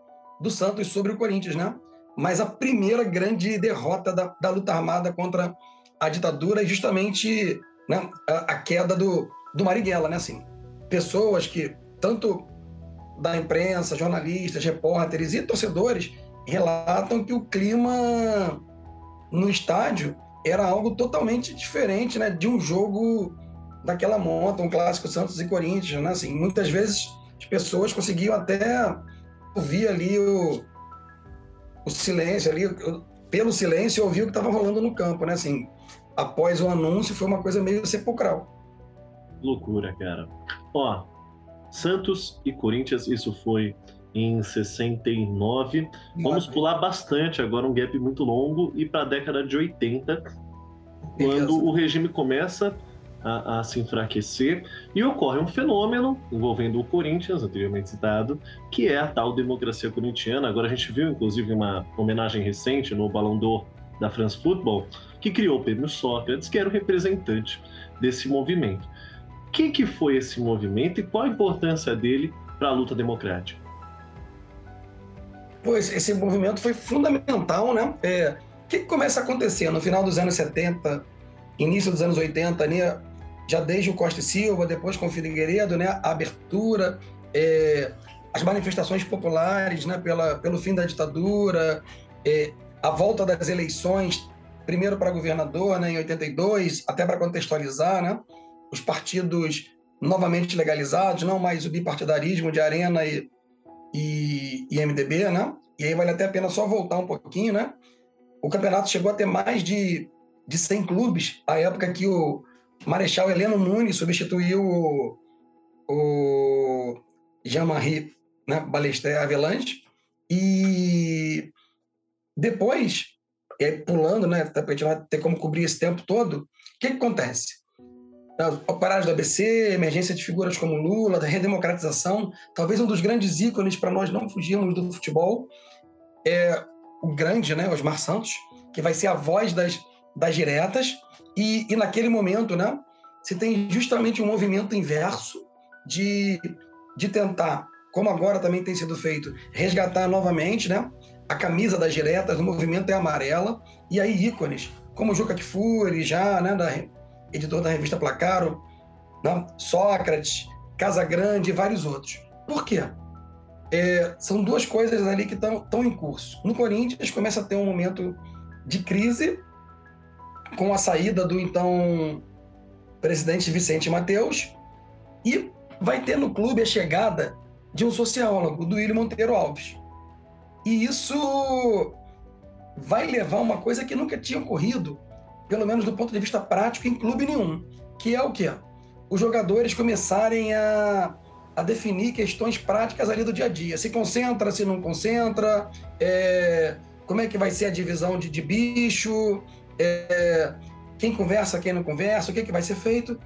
do Santos sobre o Corinthians, né? mas a primeira grande derrota da, da luta armada contra a ditadura é justamente né, a, a, queda do, do Marighella, né? Assim, pessoas que, tanto da imprensa, jornalistas, repórteres e torcedores, relatam que o clima no estádio era algo totalmente diferente né, de um jogo daquela monta, um clássico Santos e Corinthians. Né? Assim, muitas vezes as pessoas conseguiam até ouvir ali o, o silêncio, ali, pelo silêncio, ouvir o que estava rolando no campo. Né? Assim, após o anúncio, foi uma coisa meio sepulcral. Loucura, cara. Ó, Santos e Corinthians, isso foi em 69. Vamos pular bastante agora, um gap muito longo, e para a década de 80, quando o regime começa a, a, se enfraquecer e ocorre um fenômeno envolvendo o Corinthians, anteriormente citado, que é a tal democracia corintiana. Agora a gente viu, inclusive, uma homenagem recente no Balão d'Or da France Football, que criou o prêmio Sócrates, que era o representante desse movimento. O que, que foi esse movimento e qual a importância dele para a luta democrática? Pois esse movimento foi fundamental, né? É, o que, que começa a acontecer no final dos anos 70, início dos anos 80, né? Já desde o Costa Silva, depois com o Figueiredo, né? a abertura, é, as manifestações populares né? Pela, pelo fim da ditadura, é, a volta das eleições, primeiro para governador né? em 82, até para contextualizar, né? os partidos novamente legalizados, não mais o bipartidarismo de Arena e, e, e MDB, né? E aí vale até a pena só voltar um pouquinho, né? O campeonato chegou a ter mais de, de 100 clubes, a época que o Marechal Heleno Nunes substituiu o, o Jean-Marie né, Balestre Avelange. E depois, e aí pulando, né, para a gente não ter como cobrir esse tempo todo, o que, que acontece? Operários do ABC, emergência de figuras como Lula, da redemocratização, talvez um dos grandes ícones para nós não fugirmos do futebol é o grande, né, Osmar Santos, que vai ser a voz das, das diretas, e, e naquele momento, né, se tem justamente um movimento inverso de, de tentar, como agora também tem sido feito, resgatar novamente, né, a camisa das diretas, o movimento é amarela, e aí ícones, como Juca Kfouri, já, né, da, editor da revista Placaro, né, Sócrates, Casa Grande e vários outros. Por quê? É, são duas coisas ali que estão em curso. No Corinthians começa a ter um momento de crise com a saída do então presidente Vicente Mateus e vai ter no clube a chegada de um sociólogo, do William Monteiro Alves. E isso vai levar uma coisa que nunca tinha ocorrido, pelo menos do ponto de vista prático, em clube nenhum, que é o quê? Os jogadores começarem a, a definir questões práticas ali do dia a dia. Se concentra, se não concentra, é, como é que vai ser a divisão de, de bicho, é, quem conversa, quem não conversa, o que, é que vai ser feito.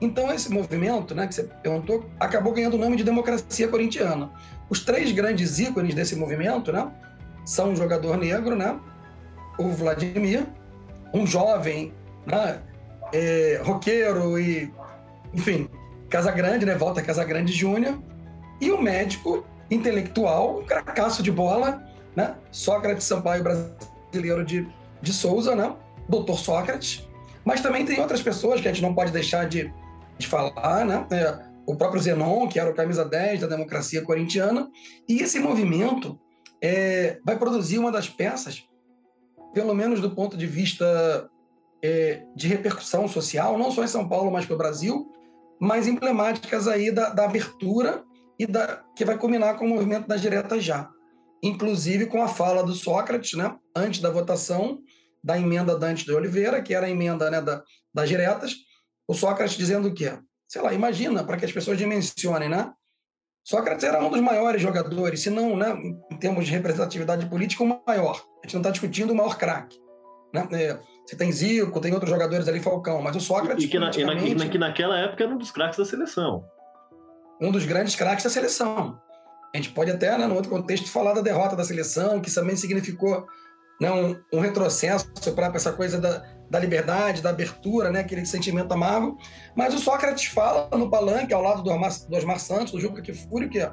Então, esse movimento, né, que você perguntou, acabou ganhando o nome de democracia corintiana. Os três grandes ícones desse movimento né, são um jogador negro, né, o Vladimir, um jovem, né, é, roqueiro e, enfim, Casa Grande, né, Volta Casa Grande Júnior, e um médico intelectual, um cracaço de bola, né, Sócrates Sampaio brasileiro de, de Souza, né, doutor Sócrates, mas também tem outras pessoas que a gente não pode deixar de, de falar, né? É, o próprio Zenon, que era o camisa 10 da democracia corintiana, e esse movimento é, vai produzir uma das peças, pelo menos do ponto de vista é, de repercussão social, não só em São Paulo, mas para o Brasil, mais emblemáticas aí da, da abertura e da, que vai culminar com o movimento das diretas já. Inclusive com a fala do Sócrates, né, antes da votação, da emenda Dante de Oliveira, que era a emenda né, da, das diretas, o Sócrates dizendo o quê? Sei lá, imagina, para que as pessoas dimensionem, né? Sócrates era um dos maiores jogadores, se não, né, em termos de representatividade política, o maior. A gente não está discutindo o maior craque. Né? É, você tem Zico, tem outros jogadores ali, Falcão, mas o Sócrates. E que, na, e na, que naquela época era um dos craques da seleção. Um dos grandes craques da seleção. A gente pode até, né, no outro contexto, falar da derrota da seleção, que também significou né, um, um retrocesso para essa coisa da, da liberdade, da abertura, né, aquele sentimento amargo. Mas o Sócrates fala no palanque, ao lado do Osmar, do Osmar Santos, do Juca Kifuri, que é,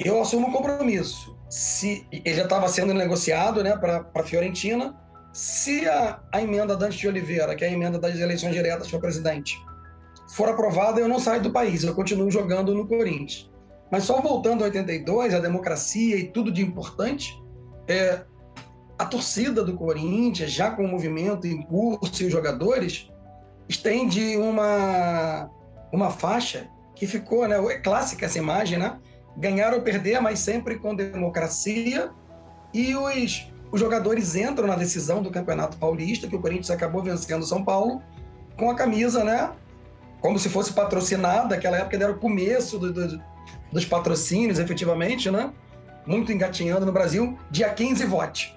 eu assumo um compromisso. Se ele já estava sendo negociado né, para a Fiorentina, se a, a emenda Dante de Oliveira, que é a emenda das eleições diretas para presidente, for aprovada, eu não saio do país, eu continuo jogando no Corinthians. Mas só voltando a 82, a democracia e tudo de importante, é, a torcida do Corinthians, já com o movimento em curso e os jogadores, estende uma, uma faixa que ficou, né? É clássica essa imagem, né? Ganhar ou perder, mas sempre com democracia. E os, os jogadores entram na decisão do Campeonato Paulista, que o Corinthians acabou vencendo São Paulo, com a camisa, né? Como se fosse patrocinada. Naquela época era o começo do, do dos patrocínios, efetivamente, né? Muito engatinhando no Brasil, dia 15 vote.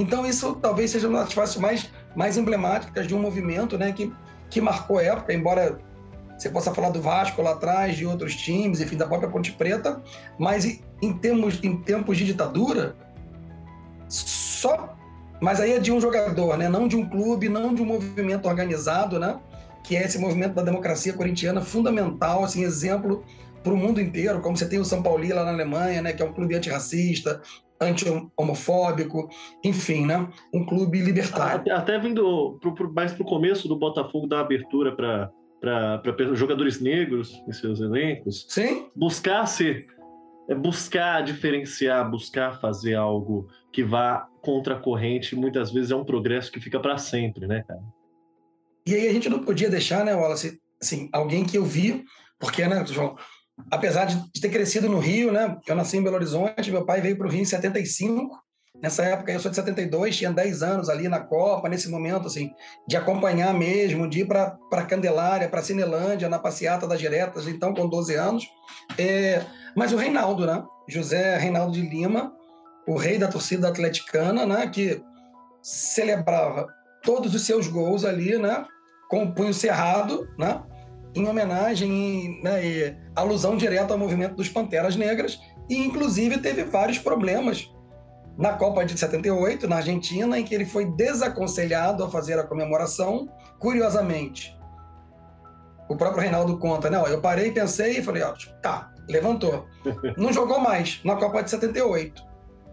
Então, isso talvez seja uma das faces mais, mais emblemáticas de um movimento né, que, que marcou época, embora você possa falar do Vasco lá atrás, de outros times, enfim, da própria Ponte Preta, mas em, termos, em tempos de ditadura, só. Mas aí é de um jogador, né? não de um clube, não de um movimento organizado, né? que é esse movimento da democracia corintiana fundamental, assim, exemplo para o mundo inteiro, como você tem o São Paulo lá na Alemanha, né, que é um clube antirracista, anti-homofóbico, enfim, né, um clube libertário. Até, até vindo pro, pro, mais para o começo do Botafogo dar abertura para para jogadores negros em seus elencos. Sim. Buscar ser, é buscar diferenciar, buscar fazer algo que vá contra a corrente, muitas vezes é um progresso que fica para sempre, né, cara? E aí a gente não podia deixar, né, Wallace, assim, alguém que eu vi, porque, né, João, apesar de ter crescido no Rio, né? Eu nasci em Belo Horizonte, meu pai veio para o Rio em 75. Nessa época, eu sou de 72, tinha 10 anos ali na Copa, nesse momento, assim, de acompanhar mesmo, de ir para Candelária, para Cinelândia, na passeata das diretas, então com 12 anos. É, mas o Reinaldo, né? José Reinaldo de Lima, o rei da torcida atleticana, né? Que celebrava todos os seus gols ali, né? Com o punho cerrado, né? Em homenagem, né, e alusão direta ao movimento dos Panteras Negras, e inclusive teve vários problemas na Copa de 78, na Argentina, em que ele foi desaconselhado a fazer a comemoração, curiosamente. O próprio Reinaldo conta, né? Ó, eu parei, pensei e falei, ó, tá, levantou. [LAUGHS] Não jogou mais na Copa de 78.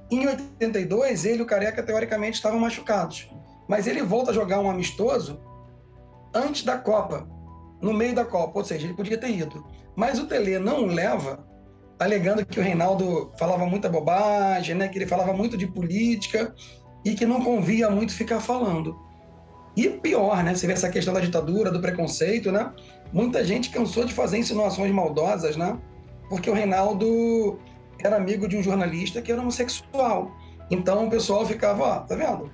Em 82, ele e o Careca, teoricamente, estavam machucados. Mas ele volta a jogar um amistoso antes da Copa, no meio da Copa, ou seja, ele podia ter ido. Mas o Tele não leva, alegando que o Reinaldo falava muita bobagem, né? que ele falava muito de política e que não convia muito ficar falando. E pior, né? Você vê essa questão da ditadura, do preconceito, né? Muita gente cansou de fazer insinuações maldosas, né? Porque o Reinaldo era amigo de um jornalista que era homossexual. Então o pessoal ficava, ó, tá vendo?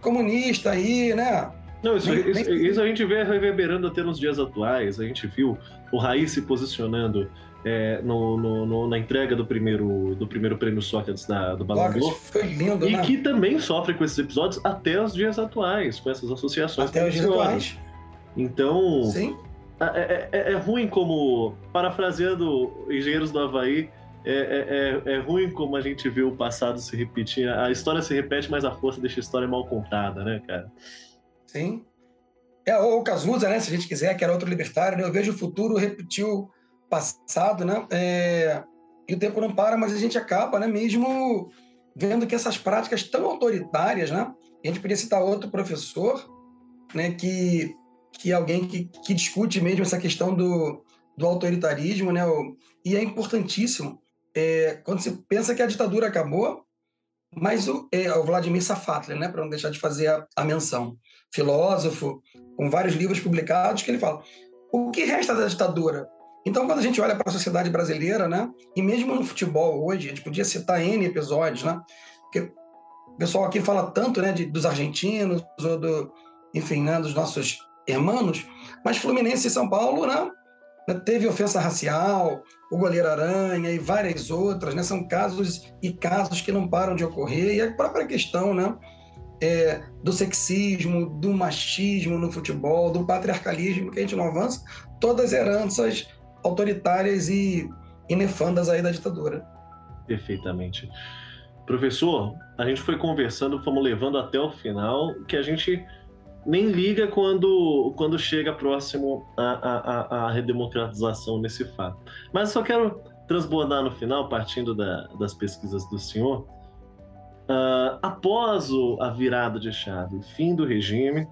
Comunista aí, né? Não, isso, nem, isso, nem... isso, a gente vê reverberando até nos dias atuais. A gente viu o Raiz se posicionando é, no, no, no, na entrega do primeiro, do primeiro prêmio Sócrates da, do Balão Foi lindo, E né? que também sofre com esses episódios até os dias atuais, com essas associações. Até os dias atuais. Então, Sim. É, é, é, ruim como, parafraseando Engenheiros do Havaí, é, é, é, ruim como a gente vê o passado se repetir. A história se repete, mas a força deixa a história mal contada, né, cara? Sim. É, o Cazuza, né, se a gente quiser, que era outro libertário, né? eu vejo o futuro repetir o passado, né? É, e o tempo não para, mas a gente acaba, né, mesmo vendo que essas práticas tão autoritárias, né? A gente podia citar outro professor, né, que, que é alguém que, que discute mesmo essa questão do, do autoritarismo, né? E é importantíssimo. É, quando se pensa que a ditadura acabou, mas o, é, o Vladimir Safatli, né, para não deixar de fazer a, a menção filósofo, com vários livros publicados, que ele fala: o que resta da ditadura? Então, quando a gente olha para a sociedade brasileira, né, e mesmo no futebol hoje, a gente podia citar N episódios, né, porque o pessoal aqui fala tanto né, de, dos argentinos, ou do, enfim, né, dos nossos irmãos, mas Fluminense e São Paulo, né, teve ofensa racial, o goleiro Aranha e várias outras, né? São casos e casos que não param de ocorrer. E a própria questão, né? É, do sexismo, do machismo no futebol, do patriarcalismo, que a gente não avança, todas heranças autoritárias e, nefandas aí da ditadura. Perfeitamente. Professor, a gente foi conversando, fomos levando até o final, que a gente nem liga quando, quando chega próximo à, à, à redemocratização nesse fato. Mas só quero transbordar no final, partindo da, das pesquisas do senhor, uh, após o, a virada de chave, fim do regime,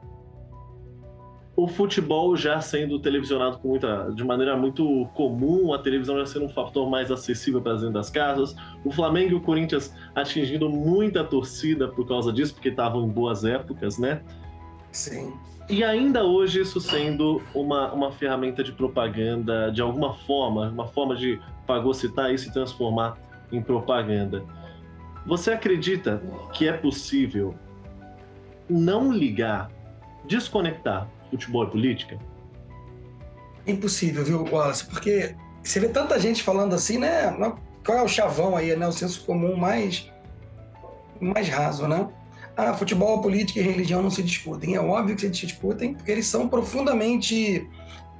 o futebol já sendo televisionado com muita, de maneira muito comum, a televisão já sendo um fator mais acessível para dentro das casas, o Flamengo e o Corinthians atingindo muita torcida por causa disso, porque estavam em boas épocas, né? Sim. E ainda hoje isso sendo uma, uma ferramenta de propaganda de alguma forma, uma forma de fagocitar isso e transformar em propaganda. Você acredita que é possível não ligar, desconectar futebol e política? Impossível, viu, Wallace? Porque você vê tanta gente falando assim, né? Qual é o chavão aí, né? O senso comum mais, mais raso, né? Ah, futebol, política e religião não se discutem. É óbvio que se discutem, porque eles são profundamente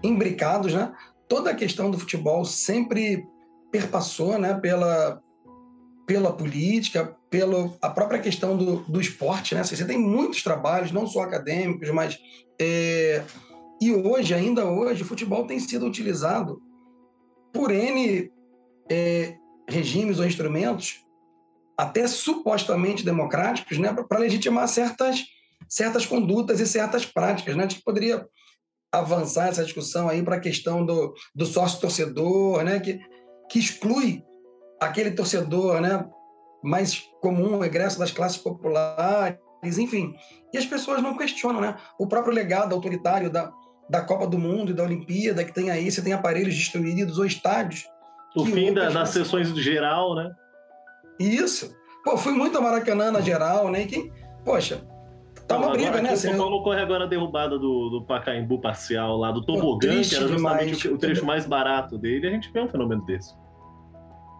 imbricados, né? Toda a questão do futebol sempre perpassou, né, pela, pela política, pela a própria questão do, do esporte, né? Você tem muitos trabalhos, não só acadêmicos, mas é, e hoje, ainda hoje, o futebol tem sido utilizado por N é, regimes ou instrumentos até supostamente democráticos, né, para legitimar certas, certas condutas e certas práticas. Né? A gente poderia avançar essa discussão aí para a questão do, do sócio-torcedor, né, que, que exclui aquele torcedor né, mais comum, egresso das classes populares, enfim. E as pessoas não questionam né? o próprio legado autoritário da, da Copa do Mundo e da Olimpíada, que tem aí, você tem aparelhos destruídos ou estádios. O fim da, das sessões de geral, né? Isso. Pô, fui muito a Maracanã na geral, né? que, poxa, tá uma briga, né? O Paulo corre agora a derrubada do, do Pacaembu parcial lá, do tobogã, Pô, que era justamente demais. o, trecho mais barato dele, a gente vê um fenômeno desse.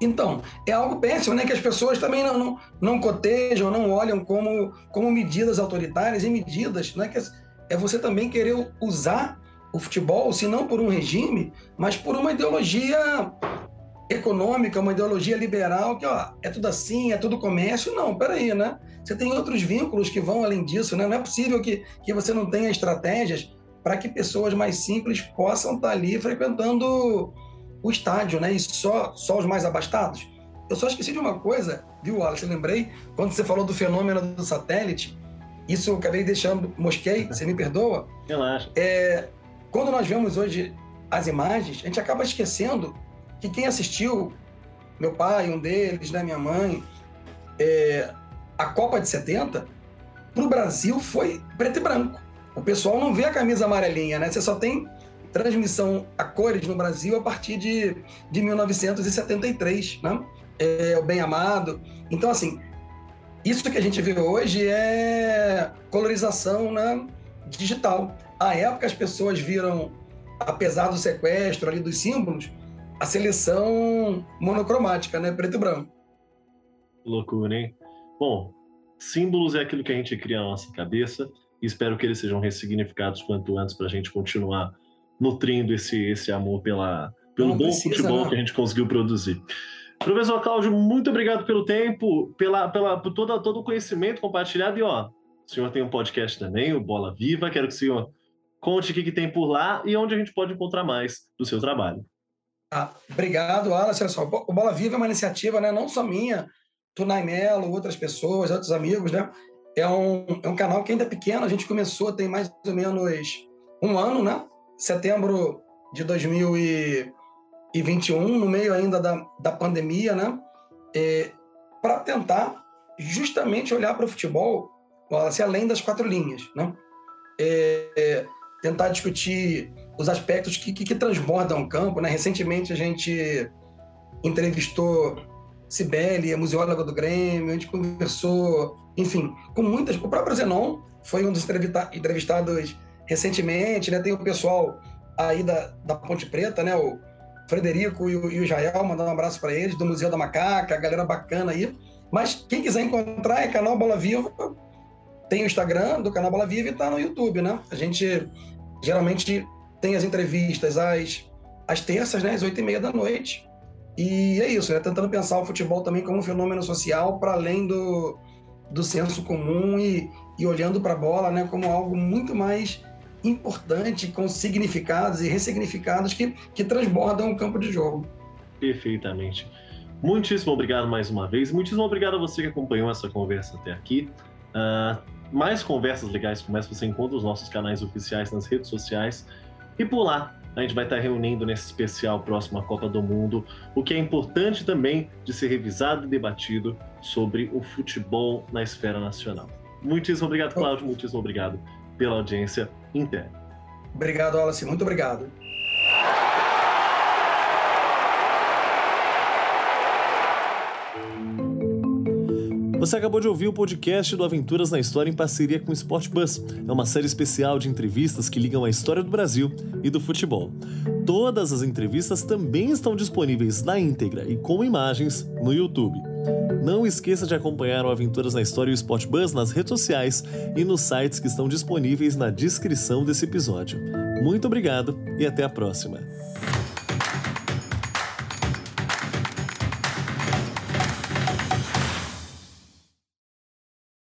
Então, é algo péssimo, né? Que as pessoas também não, não, não cotejam, não olham como, como medidas autoritárias e medidas, né? Que é você também querer usar o futebol, se não por um regime, mas por uma ideologia econômica, uma ideologia liberal que ó, é tudo assim, é tudo comércio. Não, peraí, né? Você tem outros vínculos que vão além disso, né? Não é possível que, que você não tenha estratégias para que pessoas mais simples possam estar ali frequentando o estádio, né? E só, só os mais abastados. Eu só esqueci de uma coisa, viu, Wallace? Eu lembrei, quando você falou do fenômeno do satélite, isso eu acabei deixando, mosquei, você me perdoa. Relaxa. É, quando nós vemos hoje as imagens, a gente acaba esquecendo que quem assistiu, meu pai, um deles, né, minha mãe, é, a Copa de 70, para o Brasil foi preto e branco. O pessoal não vê a camisa amarelinha, né? Você só tem transmissão a cores no Brasil a partir de, de 1973, né? É, o Bem Amado. Então, assim, isso que a gente vê hoje é colorização né, digital. À época, as pessoas viram, apesar do sequestro ali dos símbolos, a seleção monocromática, né? Preto e branco. Loucura, hein? Bom, símbolos é aquilo que a gente cria na nossa cabeça e espero que eles sejam ressignificados quanto antes para a gente continuar nutrindo esse, esse amor pela, pelo não bom precisa, futebol não. que a gente conseguiu produzir. Professor Cláudio, muito obrigado pelo tempo, pela, pela, por todo, todo o conhecimento compartilhado. E ó, o senhor tem um podcast também, o Bola Viva. Quero que o senhor conte o que, que tem por lá e onde a gente pode encontrar mais do seu trabalho. Ah, obrigado, Alan. Olha só, o Bola Viva é uma iniciativa, né, não só minha, Tunai Melo, outras pessoas, outros amigos, né? É um, é um canal que ainda é pequeno, a gente começou tem mais ou menos um ano, né? Setembro de 2021, no meio ainda da, da pandemia, né? É, para tentar justamente olhar para o futebol além das quatro linhas, né? É, é, tentar discutir os aspectos que, que, que transbordam o campo. Né? Recentemente a gente entrevistou Cibele, a museóloga do Grêmio, a gente conversou, enfim, com muitas. O próprio Zenon foi um dos entrevistados recentemente, né? Tem o pessoal aí da, da Ponte Preta, né? O Frederico e o, e o Jael, mandar um abraço para eles, do Museu da Macaca, a galera bacana aí. Mas quem quiser encontrar é canal Bola Viva, tem o Instagram do canal Bola Viva e tá no YouTube, né? A gente geralmente tem as entrevistas às, às terças, né? Às oito e meia da noite. E é isso, né? Tentando pensar o futebol também como um fenômeno social para além do, do senso comum e, e olhando para a bola, né? Como algo muito mais importante, com significados e ressignificados que, que transbordam o campo de jogo. Perfeitamente. Muitíssimo obrigado mais uma vez. Muitíssimo obrigado a você que acompanhou essa conversa até aqui. Uh, mais conversas legais como você encontra nos nossos canais oficiais nas redes sociais. E por lá, a gente vai estar reunindo nesse especial próximo à Copa do Mundo, o que é importante também de ser revisado e debatido sobre o futebol na esfera nacional. Muitíssimo obrigado, Cláudio. Muitíssimo obrigado pela audiência inteira. Obrigado, Wallace. Muito obrigado. Você acabou de ouvir o podcast do Aventuras na História em parceria com o Sport Bus. É uma série especial de entrevistas que ligam a história do Brasil e do futebol. Todas as entrevistas também estão disponíveis na íntegra e com imagens no YouTube. Não esqueça de acompanhar o Aventuras na História e o Sport Bus nas redes sociais e nos sites que estão disponíveis na descrição desse episódio. Muito obrigado e até a próxima.